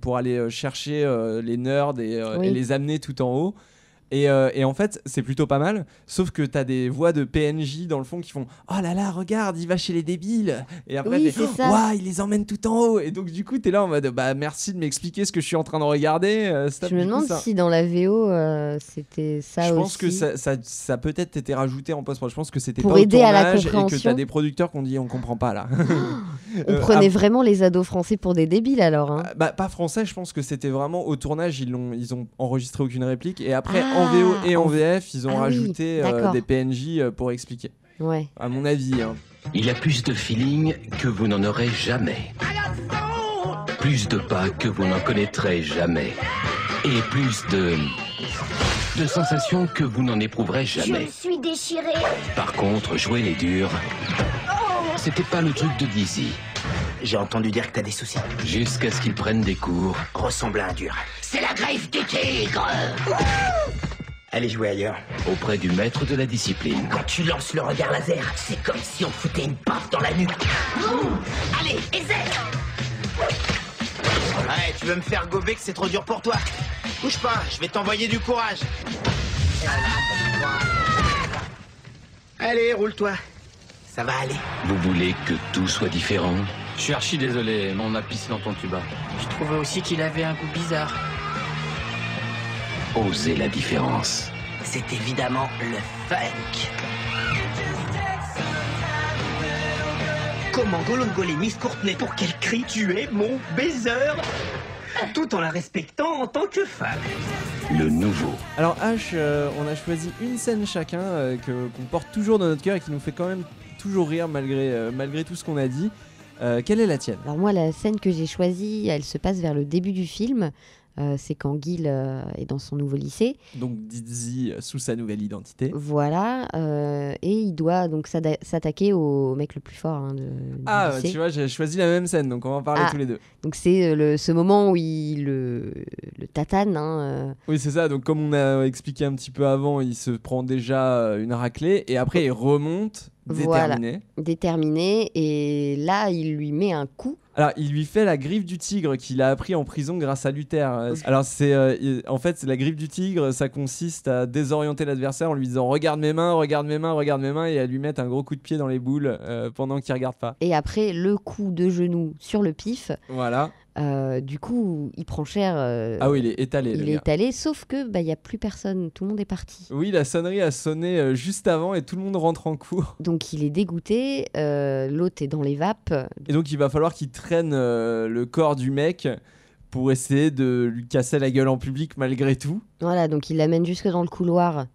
pour aller chercher les nerds et, Oui. et les amener tout en haut. Et, euh, et en fait, c'est plutôt pas mal, sauf que t'as des voix de PNJ dans le fond qui font Oh là là, regarde, il va chez les débiles Et après, Oui, t'es, c'est ça. Ouah, il les emmène tout en haut Et donc, du coup, t'es là en mode Bah, merci de m'expliquer ce que je suis en train de regarder. euh, stop. Je me Du coup, demande ça- si dans la VO euh, c'était ça je aussi. pense que ça, ça, ça a peut-être été rajouté en post Je pense que c'était Pour pas au aider à la tournage et que compréhension. t'as des producteurs qui ont dit on comprend pas là. On Euh, prenait vraiment les ados français pour des débiles alors. hein. bah, pas français, je pense que c'était vraiment au tournage, ils ont, ils ont enregistré aucune réplique et après Ah, en VO et en VF, ils ont Ah oui, rajouté euh, des PNJ euh, pour expliquer. Ouais. À mon avis. hein. Il y a plus de feeling que vous n'en aurez jamais. Plus de pas que vous n'en connaîtrez jamais. Et plus de... de sensations que vous n'en éprouverez jamais. suis déchirée. Par contre, jouer les durs, c'était pas le truc de Dizzy. J'ai entendu dire que t'as des soucis. Jusqu'à ce qu'il prenne des cours Ressemble à un dur. C'est la griffe du tigre. Allez jouer ailleurs. auprès du maître de la discipline. Quand tu lances le regard laser, c'est comme si on foutait une paf dans la nuque. Allez, essaie. Ouais, tu veux me faire gober que c'est trop dur pour toi? Bouge pas, je vais t'envoyer du courage. Allez, roule-toi. Ça va aller. Vous voulez que tout soit différent? Je suis archi désolé, mais on a pissé dans ton tuba. Je trouvais aussi qu'il avait un goût bizarre. Osez la différence. C'est évidemment le funk. Comment golongoler Miss Courtenay pour qu'elle crie Tu es mon baiser tout en la respectant en tant que femme. Le nouveau. Alors H, euh, on a choisi une scène chacun euh, que qu'on porte toujours dans notre cœur et qui nous fait quand même toujours rire malgré, euh, malgré tout ce qu'on a dit. Euh, quelle est la tienne? Alors moi, la scène que j'ai choisie, elle se passe vers le début du film. Euh, c'est quand Gil euh, est dans son nouveau lycée. Donc Dizzy euh, sous sa nouvelle identité. Voilà, euh, et il doit donc s'attaquer au mec le plus fort hein, de, Ah, lycée. tu vois, j'ai choisi la même scène, donc on va en parler Ah. tous les deux. Donc c'est le, ce moment où il le, le tatane. hein, Oui, c'est ça. Donc, comme on a expliqué un petit peu avant, il se prend déjà une raclée et après il remonte Voilà. déterminé. déterminé, et là il lui met un coup. Alors, il lui fait la griffe du tigre qu'il a appris en prison grâce à Luther. Euh, Alors, c'est euh, en fait, c'est la griffe du tigre, ça consiste à désorienter l'adversaire en lui disant Regarde mes mains, regarde mes mains, regarde mes mains, et à lui mettre un gros coup de pied dans les boules euh, pendant qu'il regarde pas. Et après, le coup de genou sur le pif. Voilà. Euh, du coup, il prend cher. euh, Ah oui, il est étalé. il est gars. étalé, sauf que bah, il y a plus personne, tout le monde est parti. Oui, la sonnerie a sonné euh, juste avant et tout le monde rentre en cours. Donc il est dégoûté, l'autre est dans les vapes. Et donc, il va falloir qu'il traîne le corps du mec pour essayer de lui casser la gueule en public malgré tout. Voilà, donc il l'amène jusque dans le couloir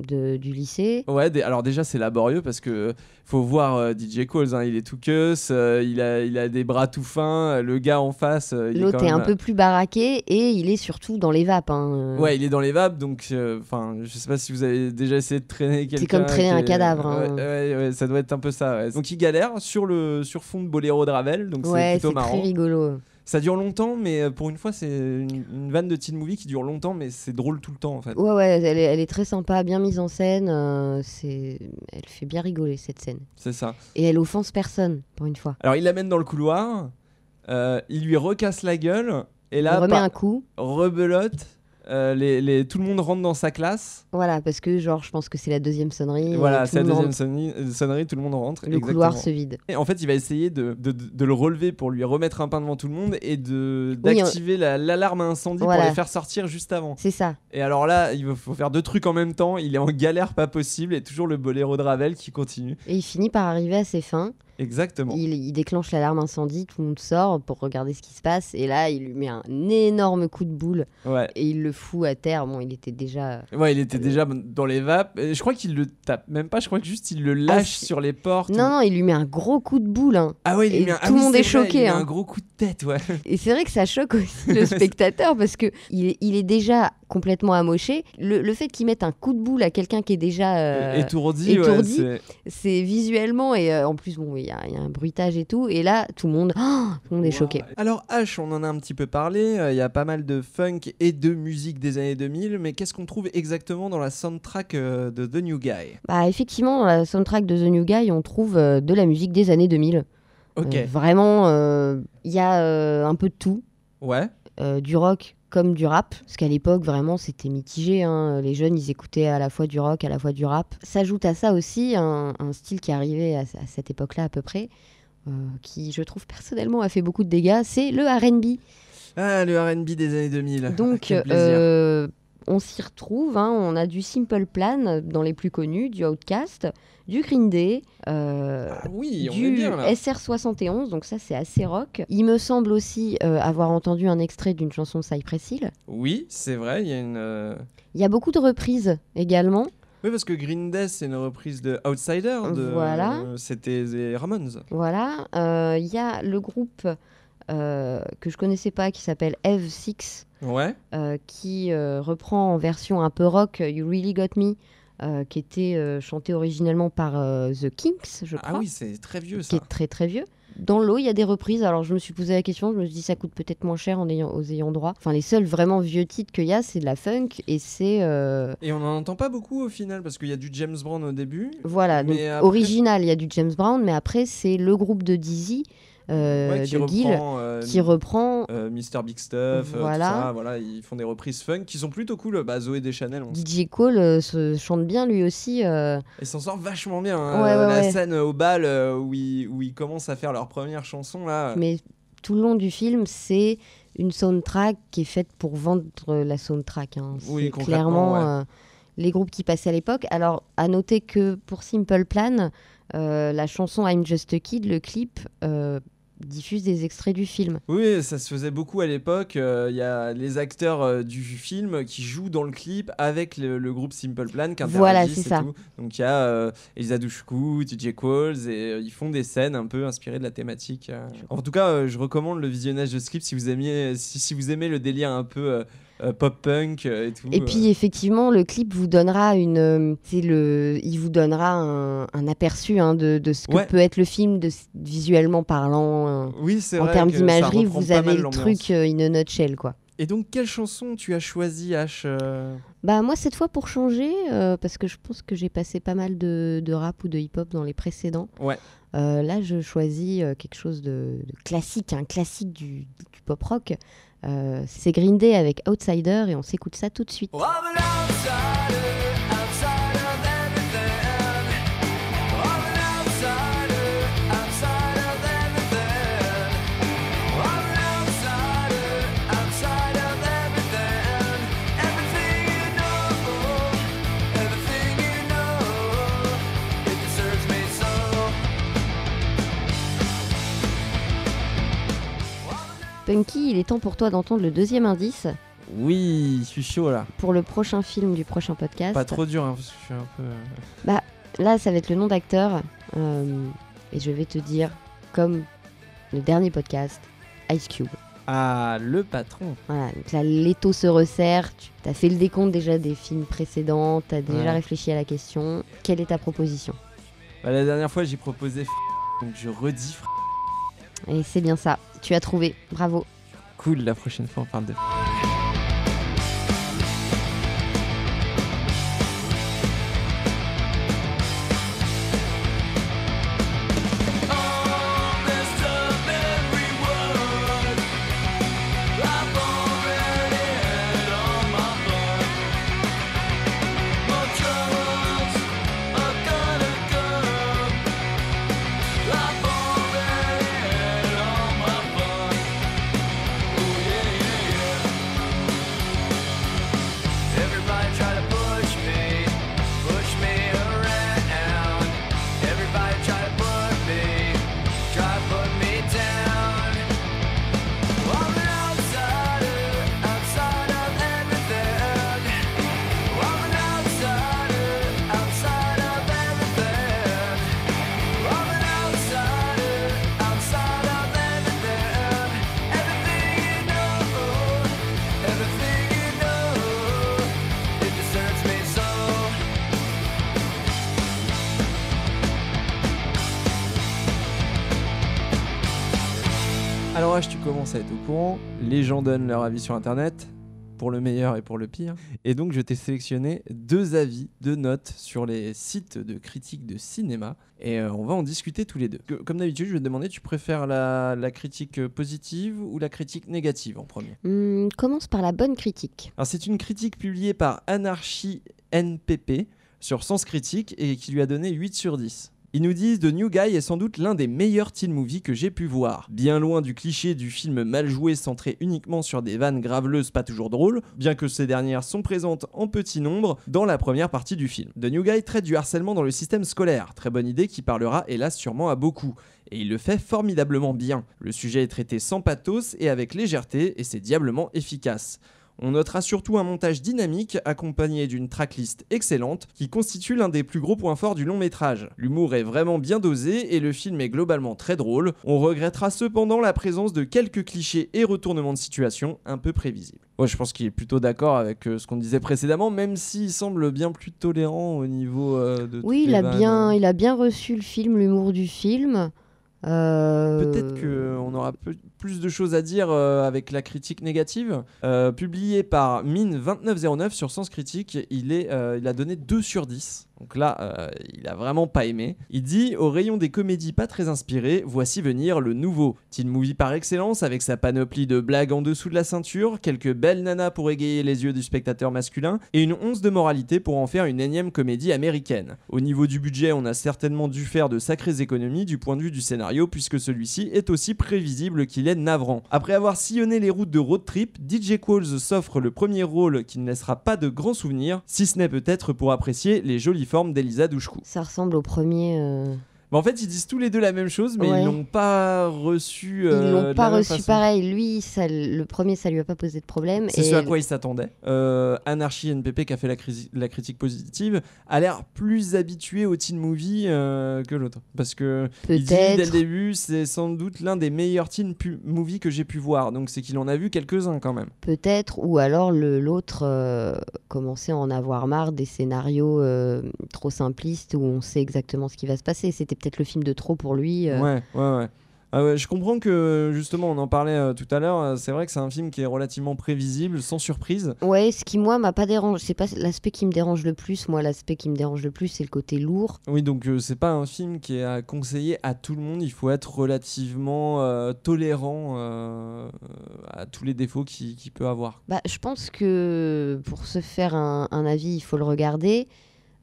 de- du lycée. Ouais, alors déjà c'est laborieux parce que faut voir euh, DJ Coles, hein, il est tout queuse, euh, il, a, il a des bras tout fins, euh, le gars en face, euh, est L'autre est, un peu plus baraqué et il est surtout dans les vapes. hein. Ouais, il est dans les vapes, donc euh, enfin, je sais pas si vous avez déjà essayé de traîner quelqu'un. comme traîner un est- cadavre, Ouais, hein. ouais, ouais, ça doit être un peu ça. ouais. Donc il galère sur le sur fond de Boléro de Ravel, donc Ouais, c'est plutôt c'est marrant. très rigolo. Ça dure longtemps, mais euh, pour une fois c'est une, une vanne de teen movie qui dure longtemps, mais c'est drôle tout le temps en fait. Ouais, ouais, elle est, elle est très sympa, bien mise en scène. euh, c'est, elle fait bien rigoler cette scène. C'est ça. Et elle offense personne, pour une fois. Alors il l'amène dans le couloir, euh, il lui recasse la gueule, et là, il remet un coup. rebelote, euh, les, les- tout le monde rentre dans sa classe. Voilà, parce que genre, je pense que c'est la deuxième sonnerie. et Voilà, c'est la deuxième sonnerie, euh, sonnerie, tout le monde rentre. Le couloir se vide. Et en fait, il va essayer de, de- de le relever pour lui remettre un pain devant tout le monde et de Oui, d'activer la- l'alarme à incendie Voilà. pour les faire sortir juste avant. C'est ça. Et alors là, il faut faire deux trucs en même temps. Il est en galère pas possible et toujours le boléro de Ravel qui continue. Et il finit par arriver à ses fins. Exactement. Il, il déclenche l'alarme incendie, tout le monde sort pour regarder ce qui se passe. Et là, il lui met un énorme coup de boule. Ouais. Et il le fout à terre. Bon, il était déjà. Ouais, il était déjà dans les vapes. Et je crois qu'il le tape même pas. Je crois que juste il le lâche c'est- sur les portes. Non, non, il lui met un gros coup de boule. hein. Ah ouais, il lui Et met un- ah tout le oui, monde est vrai, il lui choqué. met hein. un gros coup de tête, ouais. Et c'est vrai que ça choque aussi le spectateur parce que il est, il est déjà complètement amoché. Le, le fait qu'il mette un coup de boule à quelqu'un qui est déjà euh, étourdi, c'est- c'est visuellement et euh, en plus bon, il y, a il y a un bruitage et tout. Et là, tout le monde, oh, tout le monde est choqué. Alors H, on en a un petit peu parlé, euh, il y a pas mal de funk et de musique des années 2000, mais qu'est-ce qu'on trouve exactement dans la soundtrack euh, de The New Guy? Bah effectivement, dans la soundtrack de The New Guy, on trouve euh, de la musique des années 2000. Ok. Euh, vraiment, euh, il y a euh, un peu de tout. Ouais. Euh, du rock comme du rap, parce qu'à l'époque vraiment c'était mitigé. hein. Les jeunes ils écoutaient à la fois du rock, à la fois du rap. S'ajoute à ça aussi un, un style qui arrivait à, à cette époque-là à peu près, euh, qui je trouve personnellement a fait beaucoup de dégâts, c'est le R&B. Ah, le RB des années 2000. Donc euh, on s'y retrouve, hein. on a du Simple Plan dans les plus connus, du Outcast, du Green Day, euh, Ah oui, on est du bien, là. SR71, donc ça c'est assez rock. Il me semble aussi euh, avoir entendu un extrait d'une chanson de Cypress Hill. Oui, c'est vrai, il y a une... euh, Il y a beaucoup de reprises également. Oui, parce que Green Day, c'est une reprise de Outsider. De... Voilà. euh, C'était les Ramones. Voilà. Euh, Il y a le groupe euh, que je connaissais pas qui s'appelle Eve 6 Ouais. qui reprend en version un peu rock You Really Got Me, euh, qui était euh, chanté originellement par euh, The Kinks, je crois. Ah oui, c'est très vieux qui ça. est très très vieux. Dans l'eau, il y a des reprises. Alors, je me suis posé la question, je me suis dit, ça coûte peut-être moins cher en ayant, aux ayants droit. Enfin, les seuls vraiment vieux titres qu'il y a, c'est de la funk et c'est. Et on n'en entend pas beaucoup au final, parce qu'il y a du James Brown au début. Voilà, donc après- original, il y a du James Brown, mais après, c'est le groupe de Dizzy, Ouais, qui de reprend, euh, qui reprend euh, Mr. Big Stuff, euh, tout Voilà. ça, voilà, ils font des reprises funk qui sont plutôt cool. Bah, Zoé Deschanel, on DJ Cole euh, se chante bien lui aussi. euh, Elle s'en sort vachement bien. hein. Ouais, ouais, la scène au bal euh, où, ils, où ils commencent à faire leur première chanson là. Mais tout le long du film, c'est une soundtrack qui est faite pour vendre la soundtrack. hein. Oui, clairement ouais. euh, les groupes qui passaient à l'époque. Alors, à noter que pour Simple Plan, euh, la chanson I'm Just a Kid, le clip, euh, diffuse des extraits du film. Oui, ça se faisait beaucoup à l'époque. Euh, Il y a les acteurs euh, du film qui jouent dans le clip avec le, le groupe Simple Plan qui Voilà, c'est ça. tout. Donc il y a euh, Elisa Dushku, DJ Qualls et euh, ils font des scènes un peu inspirées de la thématique. En tout cas, je recommande le visionnage de ce clip si vous aimiez, si, si vous aimez le délire un peu euh, euh, pop punk euh, et tout. Et euh. puis effectivement, le clip vous donnera une, euh, c'est le, il vous donnera un, un aperçu hein, de, de ce que Ouais. peut être le film, de, visuellement parlant. euh, Oui, c'est en vrai termes que ça d'imagerie, vous avez le truc euh, in a nutshell, quoi. Et donc, quelle chanson tu as choisi, H euh Bah moi cette fois pour changer, euh, parce que je pense que j'ai passé pas mal de, de rap ou de hip-hop dans les précédents. Ouais. Euh, là je choisis euh, quelque chose de, de classique, un classique du, du pop rock. Euh, c'est Green Day avec Outsider et on s'écoute ça tout de suite. Punky, il est temps pour toi d'entendre le deuxième indice Oui, je suis chaud là. pour le prochain film du prochain podcast. Pas trop dur, hein, parce que je suis un peu. euh, Bah, là, ça va être le nom d'acteur. euh, et je vais te dire, comme le dernier podcast, Ice Cube. Ah, le patron. Voilà, donc là, l'étau se resserre. Tu as fait le décompte déjà des films précédents. Tu as déjà Ouais. réfléchi à la question. Quelle est ta proposition? Bah, la dernière fois, j'ai proposé donc je redis. Et c'est bien ça. Tu as trouvé. Bravo. Cool, la prochaine fois, on parle de Les gens donnent leur avis sur Internet, pour le meilleur et pour le pire. Et donc, je t'ai sélectionné deux avis, deux notes sur les sites de critiques de cinéma. Et euh, on va en discuter tous les deux. Que- Comme d'habitude, je vais te demander, tu préfères la, la critique euh, positive ou la critique négative en premier? Hmm, commence par la bonne critique. Alors, c'est une critique publiée par Anarchy NPP sur Sens Critique et qui lui a donné 8 sur 10. Ils nous disent The New Guy est sans doute l'un des meilleurs teen movies que j'ai pu voir. Bien loin du cliché du film mal joué centré uniquement sur des vannes graveleuses pas toujours drôles, bien que ces dernières sont présentes en petit nombre dans la première partie du film. The New Guy traite du harcèlement dans le système scolaire, très bonne idée qui parlera hélas sûrement à beaucoup. Et il le fait formidablement bien. Le sujet est traité sans pathos et avec légèreté, et c'est diablement efficace. On notera surtout un montage dynamique accompagné d'une tracklist excellente qui constitue l'un des plus gros points forts du long métrage. L'humour est vraiment bien dosé et le film est globalement très drôle. On regrettera cependant la présence de quelques clichés et retournements de situation un peu prévisibles. Ouais, je pense qu'il est plutôt d'accord avec euh, ce qu'on disait précédemment, même s'il semble bien plus tolérant au niveau euh, de. Oui, il a, bien, il a bien reçu le film, l'humour du film. Euh, Peut-être qu'on aura peu- plus de choses à dire euh, avec la critique négative. Euh, publié par Mine2909 sur Sens Critique, il, euh, il a donné 2 sur 10. Donc là, euh, il a vraiment pas aimé. Il dit Au rayon des comédies pas très inspirées, voici venir le nouveau. Teen movie par excellence avec sa panoplie de blagues en dessous de la ceinture, quelques belles nanas pour égayer les yeux du spectateur masculin et une once de moralité pour en faire une énième comédie américaine. Au niveau du budget, on a certainement dû faire de sacrées économies du point de vue du scénario puisque celui-ci est aussi prévisible qu'il est navrant. Après avoir sillonné les routes de road trip, DJ Qualls s'offre le premier rôle qui ne laissera pas de grands souvenirs, si ce n'est peut-être pour apprécier les jolies formes d'Elisa Douchkou. Ça ressemble au premier. En fait, ils disent tous les deux la même chose, mais Ouais. ils l'ont pas reçu. Ils euh, l'ont la pas reçu façon. pareil. Lui, ça, le premier, ça lui a pas posé de problème. C'est et ce à quoi il s'attendait. Euh, Anarchy NPP, qui a fait la, critique positive, a l'air plus habitué au teen movie euh, que l'autre. Parce que il dit dès le début, c'est sans doute l'un des meilleurs teen movies que j'ai pu voir. Donc c'est qu'il en a vu quelques-uns quand même. Peut-être, ou alors l'autre euh, commençait à en avoir marre des scénarios trop simplistes où on sait exactement ce qui va se passer. C'était peut-être le film de trop pour lui. euh. Ouais, ouais, ouais. Ah ouais, je comprends que justement, on en parlait euh, tout à l'heure. euh, C'est vrai que c'est un film qui est relativement prévisible, sans surprise. Ouais, ce qui moi m'a pas dérangé, c'est pas l'aspect qui me dérange le plus. Moi, l'aspect qui me dérange le plus, c'est le côté lourd. Oui, donc euh, c'est pas un film qui est à conseiller à tout le monde. Il faut être relativement tolérant à tous les défauts qu'il peut avoir. Bah, je pense que pour se faire un, un avis, il faut le regarder.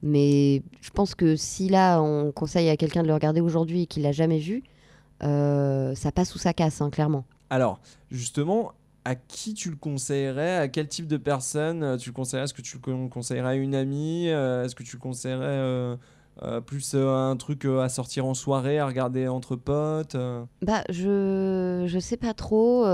Mais je pense que si là, on conseille à quelqu'un de le regarder aujourd'hui et qu'il l'a jamais vu, euh, ça passe ou ça casse, hein, clairement. Alors, justement, à qui tu le conseillerais? À quel type de personne euh, tu le conseillerais? Est-ce que tu le con- conseillerais à une amie? Euh, Est-ce que tu le conseillerais euh, euh, plus un truc à sortir en soirée, à regarder entre potes Bah, je je sais pas trop.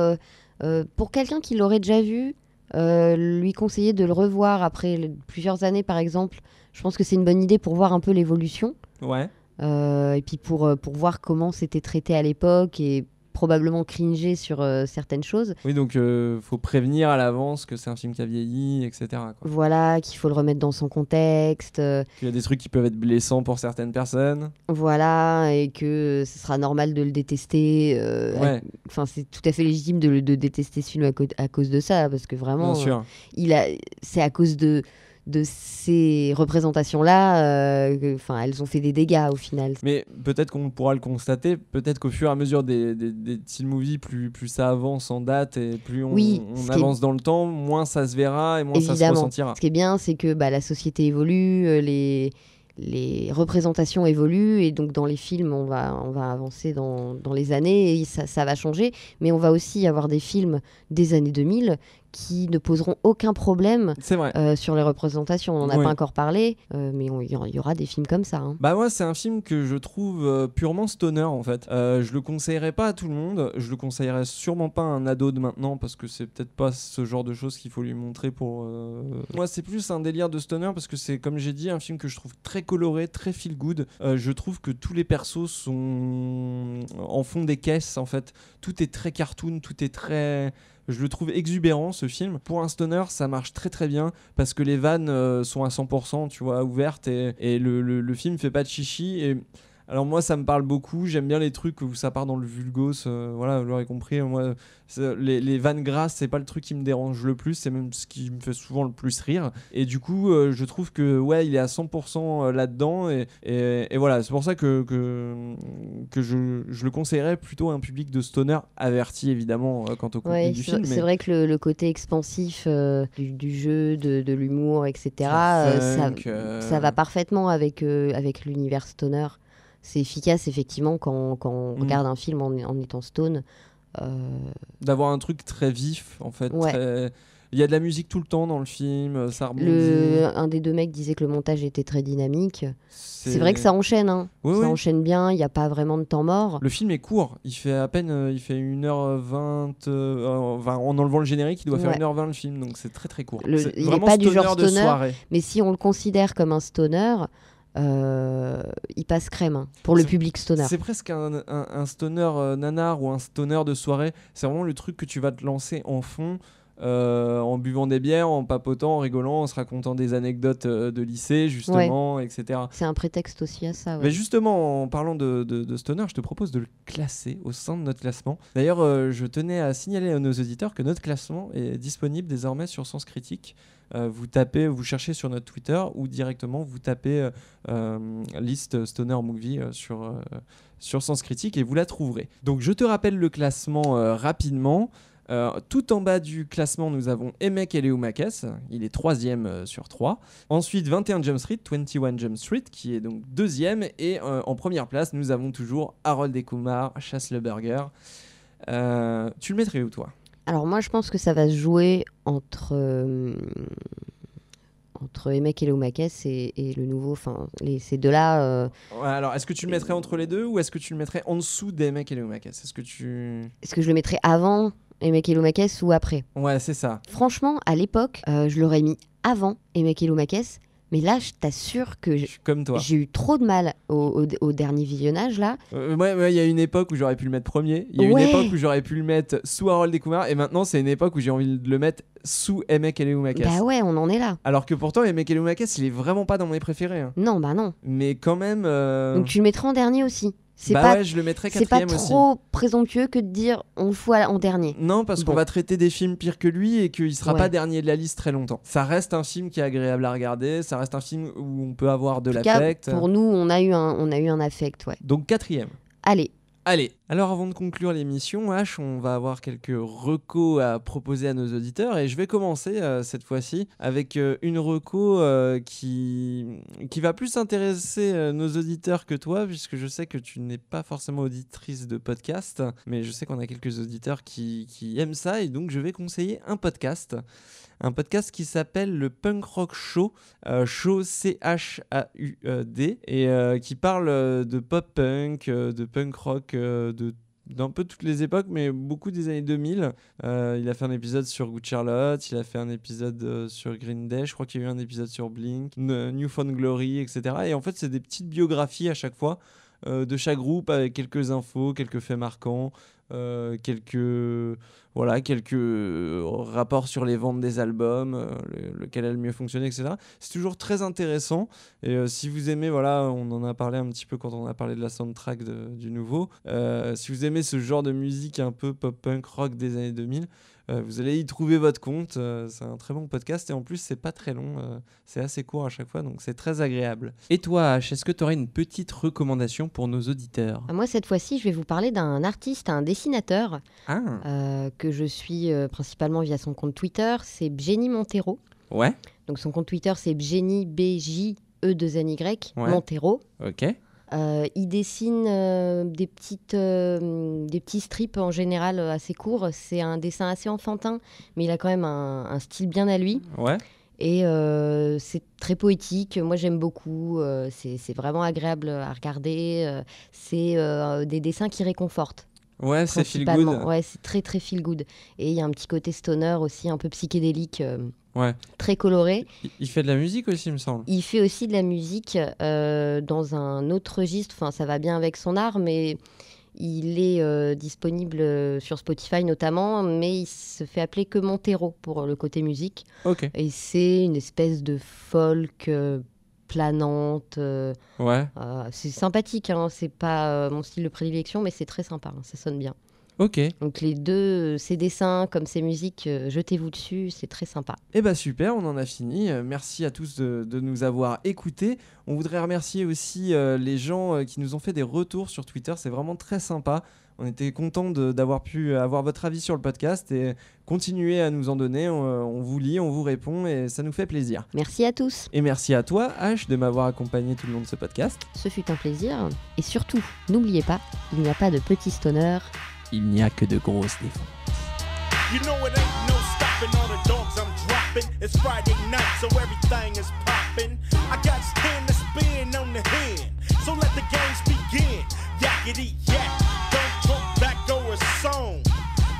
pour quelqu'un qui l'aurait déjà vu, lui conseiller de le revoir après plusieurs années, par exemple, je pense que c'est une bonne idée pour voir un peu l'évolution. Ouais. Euh, et puis pour, euh, pour voir comment c'était traité à l'époque et probablement cringer sur euh, certaines choses. Oui, donc euh, faut prévenir à l'avance que c'est un film qui a vieilli, etc. quoi. Voilà, qu'il faut le remettre dans son contexte. euh, Qu'il y a des trucs qui peuvent être blessants pour certaines personnes. Voilà, et que ce sera normal de le détester. Ouais. Enfin, c'est tout à fait légitime de, de détester ce film à, cause de ça, parce que vraiment, Bien sûr. il a, c'est à cause de de ces représentations-là, euh, enfin, elles ont fait des dégâts au final. Mais peut-être qu'on pourra le constater, peut-être qu'au fur et à mesure des, des, des teen movies, plus, plus ça avance en date et plus on, Oui, on ce qui est- avance dans le temps, moins ça se verra et moins ça se Évidemment. ressentira. Ce qui est bien, c'est que bah, la société évolue, euh, les, les représentations évoluent, et donc dans les films, on va, on va avancer dans, dans les années, et ça, ça va changer. Mais on va aussi avoir des films des années 2000 qui ne poseront aucun problème euh, sur les représentations. On n'en a pas encore parlé, euh, mais il y, aura des films comme ça. hein. Bah moi c'est un film que je trouve euh, purement stoner en fait. Je le conseillerais pas à tout le monde. Je le conseillerais sûrement pas à un ado de maintenant parce que c'est peut-être pas ce genre de choses qu'il faut lui montrer pour. Moi c'est plus un délire de stoner parce que c'est comme j'ai dit un film que je trouve très coloré, très feel good. Je trouve que tous les persos sont en fond des caisses en fait. Tout est très cartoon, tout est très je le trouve exubérant ce film. Pour un stoner, ça marche très très bien parce que les vannes euh, sont à 100%, tu vois, ouvertes et, le, le- le film fait pas de chichi. Et alors moi, ça me parle beaucoup. J'aime bien les trucs où ça part dans le vulgos. euh, voilà, vous l'aurez compris. Moi, les, les vannes grasses, c'est pas le truc qui me dérange le plus. C'est même ce qui me fait souvent le plus rire. Et du coup, euh, je trouve que ouais, il est à 100% là-dedans. Et, et- et voilà, c'est pour ça que que, que je, je le conseillerais plutôt à un public de stoner averti évidemment euh, quant au contenu Ouais, du c'est film. c'est mais- vrai que le, le côté expansif euh, du, du jeu, de, de l'humour, etc., euh, ça, euh, ça va parfaitement avec, euh, avec l'univers stoner. C'est efficace, effectivement, quand, quand on Mm. regarde un film en, en étant stone. Euh, d'avoir un truc très vif en fait. Ouais. très- Il y a de la musique tout le temps dans le film, euh, ça rebondit. le, un des deux mecs disait que le montage était très dynamique. C'est- vrai que ça enchaîne, hein. Oui, ça oui. enchaîne bien, il n'y a pas vraiment de temps mort. Le film est court, il fait à peine euh, il fait 1h20 euh, enfin, en enlevant le générique, il doit faire Ouais. 1h20 le film donc c'est très très court. Le- C'est il n'est pas du stoner genre de stoner, soirée. mais si on le considère comme un stoner, il passe crème hein, pour le public stoner. C'est presque un, un- un stoner euh, nanar ou un stoner de soirée. C'est vraiment le truc que tu vas te lancer en fond. euh, en buvant des bières, en papotant, en rigolant, en se racontant des anecdotes euh, de lycée, justement, etc. C'est un prétexte aussi à ça. ouais. Mais justement, en parlant de, de- de Stoner, je te propose de le classer au sein de notre classement. D'ailleurs, euh, je tenais à signaler à nos auditeurs que notre classement est disponible désormais sur Sens Critique. Euh, vous tapez, vous cherchez sur notre Twitter ou directement vous tapez euh, euh, liste Stoner Movie sur, sur Sens Critique et vous la trouverez. Donc je te rappelle le classement rapidement. Tout en bas du classement, nous avons Emek Eleumakes, il est troisième euh, sur 3. Ensuite, 21 Jump Street, 21 Jump Street, qui est donc deuxième. Et en première place, nous avons toujours Harold et Kumar, Chasse le Burger. Tu le mettrais où, toi? Alors moi, je pense que ça va se jouer entre, euh, entre Emek et, et le nouveau. Enfin, ces deux-là. euh, Ouais, alors, est-ce que tu le mettrais entre les deux ou est-ce que tu le mettrais en dessous des mecs et les Omakes Est-ce que tu. Est-ce que je le mettrais avant Emek Eloumakes ou après? Ouais, c'est ça. Franchement, à l'époque, euh, je l'aurais mis avant Emek Eloumakes. Mais là, je t'assure que j'ai eu trop de mal au, au- au dernier visionnage là. Euh, ouais, ouais, il y a une époque où j'aurais pu le mettre premier. Il y a Ouais. une époque où j'aurais pu le mettre sous Harold et Kumar. Et maintenant, c'est une époque où j'ai envie de le mettre sous Emek Eloumakes. Bah ouais, on en est là. Alors que pourtant, Emek Eloumakes, il est vraiment pas dans mes préférés. hein. Non, bah non. Mais quand même. euh, Donc tu le mettras en dernier aussi. C'est Bah pas, ouais, je le mettrais c'est pas aussi. trop présomptueux que de dire on le fout en dernier. Non, parce qu'on va traiter des films pires que lui et qu'il sera Ouais. pas dernier de la liste très longtemps. Ça reste un film qui est agréable à regarder, ça reste un film où on peut avoir de l'affect. pour nous, on a eu un, on a eu un affect, ouais. Donc quatrième. Allez, Allez, alors avant de conclure l'émission, H, on va avoir quelques recos à proposer à nos auditeurs et je vais commencer euh, cette fois-ci avec euh, une reco euh, qui, va plus intéresser nos auditeurs que toi, puisque je sais que tu n'es pas forcément auditrice de podcast, mais je sais qu'on a quelques auditeurs qui aiment ça et donc je vais conseiller un podcast. Un podcast qui s'appelle le Punk Rock Show, euh, Show C-H-A-U-D, et euh, qui parle euh, de pop punk, de punk rock, de d'un peu toutes les époques, mais beaucoup des années 2000. Euh, il a fait un épisode sur Good Charlotte, il a fait un épisode sur Green Day, je crois qu'il y a eu un épisode sur Blink, N- New Found Glory, etc. Et en fait, c'est des petites biographies à chaque fois de chaque groupe avec quelques infos, quelques faits marquants, euh, quelques voilà quelques euh, rapports sur les ventes des albums, euh, le- lequel a le mieux fonctionné, etc. C'est toujours très intéressant. Et euh, si vous aimez, voilà, on en a parlé un petit peu quand on a parlé de la soundtrack du nouveau. Euh, si vous aimez ce genre de musique un peu pop-punk rock des années 2000, euh, vous allez y trouver votre compte. Euh, c'est un très bon podcast et en plus, c'est pas très long. euh, c'est assez court à chaque fois, donc c'est très agréable. Et toi, H, est-ce que tu aurais une petite recommandation pour nos auditeurs? Moi cette fois-ci, je vais vous parler d'un artiste, un dessinateur Ah, euh, que je suis euh, principalement via son compte Twitter. C'est Jenny Montero. ouais, Donc son compte Twitter, c'est Jenny E 2 N Y Ouais. Montero. ok. Euh, il dessine euh, des, petites, euh, des petits strips en général assez courts. C'est un dessin assez enfantin, mais il a quand même un, un style bien à lui. Ouais, Et c'est très poétique. Moi, j'aime beaucoup. C'est c'est vraiment agréable à regarder. C'est des dessins qui réconfortent. Ouais, c'est feel good. Ouais, c'est très très feel good. Et il y a un petit côté stoner aussi, un peu psychédélique, euh, Ouais. très coloré. Il- fait de la musique aussi, il me semble. Il fait aussi de la musique euh, dans un autre registre. Enfin, ça va bien avec son art, mais il est euh, disponible sur Spotify notamment, mais il se fait appeler que Montero pour le côté musique. Ok. Et c'est une espèce de folk planante. euh, Ouais. euh, c'est sympathique, hein, c'est pas euh, mon style de prédilection, mais c'est très sympa, hein, ça sonne bien. Ok. Donc les deux, ces dessins comme ces musiques, jetez-vous dessus, c'est très sympa. Eh bah super, on en a fini. Merci à tous de, de nous avoir écoutés. On voudrait remercier aussi les gens qui nous ont fait des retours sur Twitter. C'est vraiment très sympa. On était content d'avoir pu avoir votre avis sur le podcast et continuez à nous en donner. On, euh, on vous lit, on vous répond et ça nous fait plaisir. Merci à tous, Et merci à toi, H, de m'avoir accompagné tout le long de ce podcast. ce fut un plaisir. Et surtout, n'oubliez pas, il n'y a pas de petits stoners. Il n'y a que de grosses défenses. Song.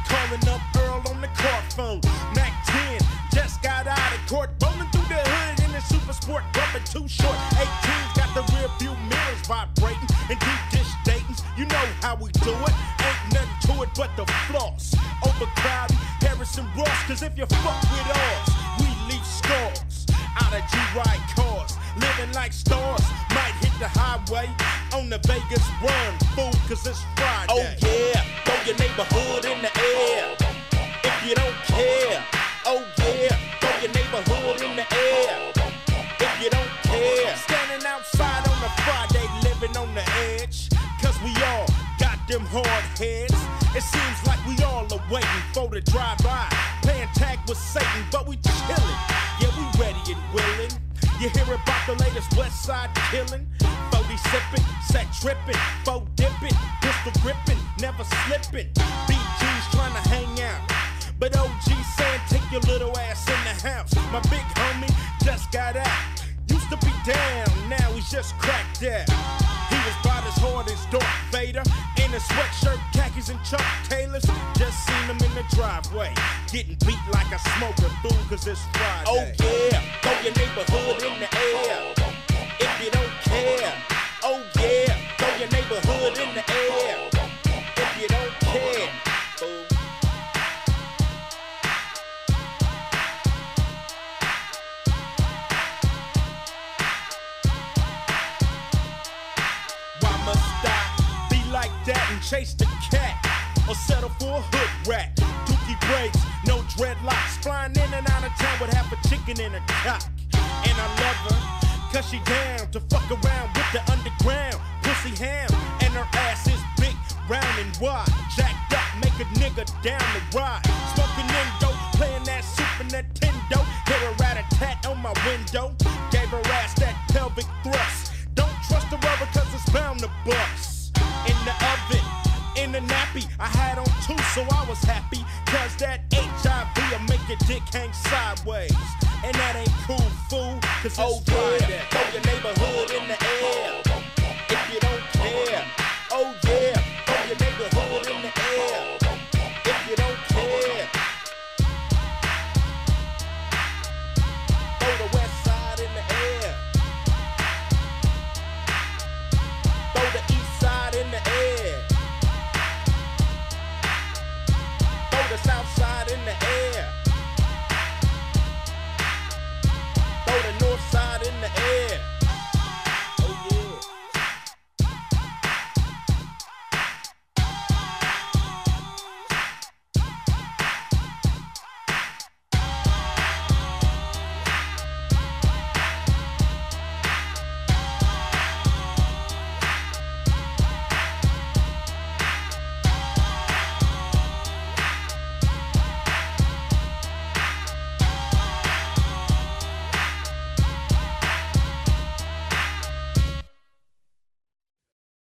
Calling up Earl on the car phone. Mac 10 just got out of court, rolling through the hood in the super sport, bumping too short. 18's got the rear view mirrors vibrating and deep dish datings. You know how we do it. Ain't nothing to it but the floss. Overcrowding Harrison Ross, cause if you fuck with us, we leave scars. Out of G-Ride cars, living like stars. Might hit the highway on the Vegas run, fool, cause it's Friday. Oh yeah, throw your neighborhood in the air. If you don't care, oh yeah, throw your neighborhood in the air. If you don't care, standing outside on a Friday, living on the edge. Cause we all got them hard heads. It seems like we all are waiting for the drive-by. Playing tag with Satan, but we chillin'. You hear about the latest West Side killing? 40 sippin', set trippin', faux dippin', pistol grippin', never slippin'. BG's trying to hang out. But OG saying, take your little ass in the house. My big homie just got out. Used to be down, now he's just cracked out. Was about as hard as Darth Vader in a sweatshirt, khakis, and Chuck Taylors. Just seen him in the driveway, getting beat like a smoker through, cause it's Friday. Oh yeah, throw your neighborhood in the air. If you don't care, oh yeah, throw your neighborhood chase the cat? Or settle for a hood rat? Dookie braids, no dreadlocks. Flying in and out of town with half a chicken in a cock. And I love her, cause she down to fuck around with the underground. Pussy ham, and her ass is big, round and wide. Jacked up, make a nigga down the ride. Smoking Indo, playing that Super Nintendo. Hear a rat a tat on my window. Gave her ass that pelvic thrust. Don't trust the rubber cause it's bound to bust. In the oven, a nappy. I had on two, so I was happy. Cause that HIV'll make your dick hang sideways. And that ain't cool, fool. Cause it's oh, Yeah. Throw your neighborhood in the air. If you don't care. Oh, yeah.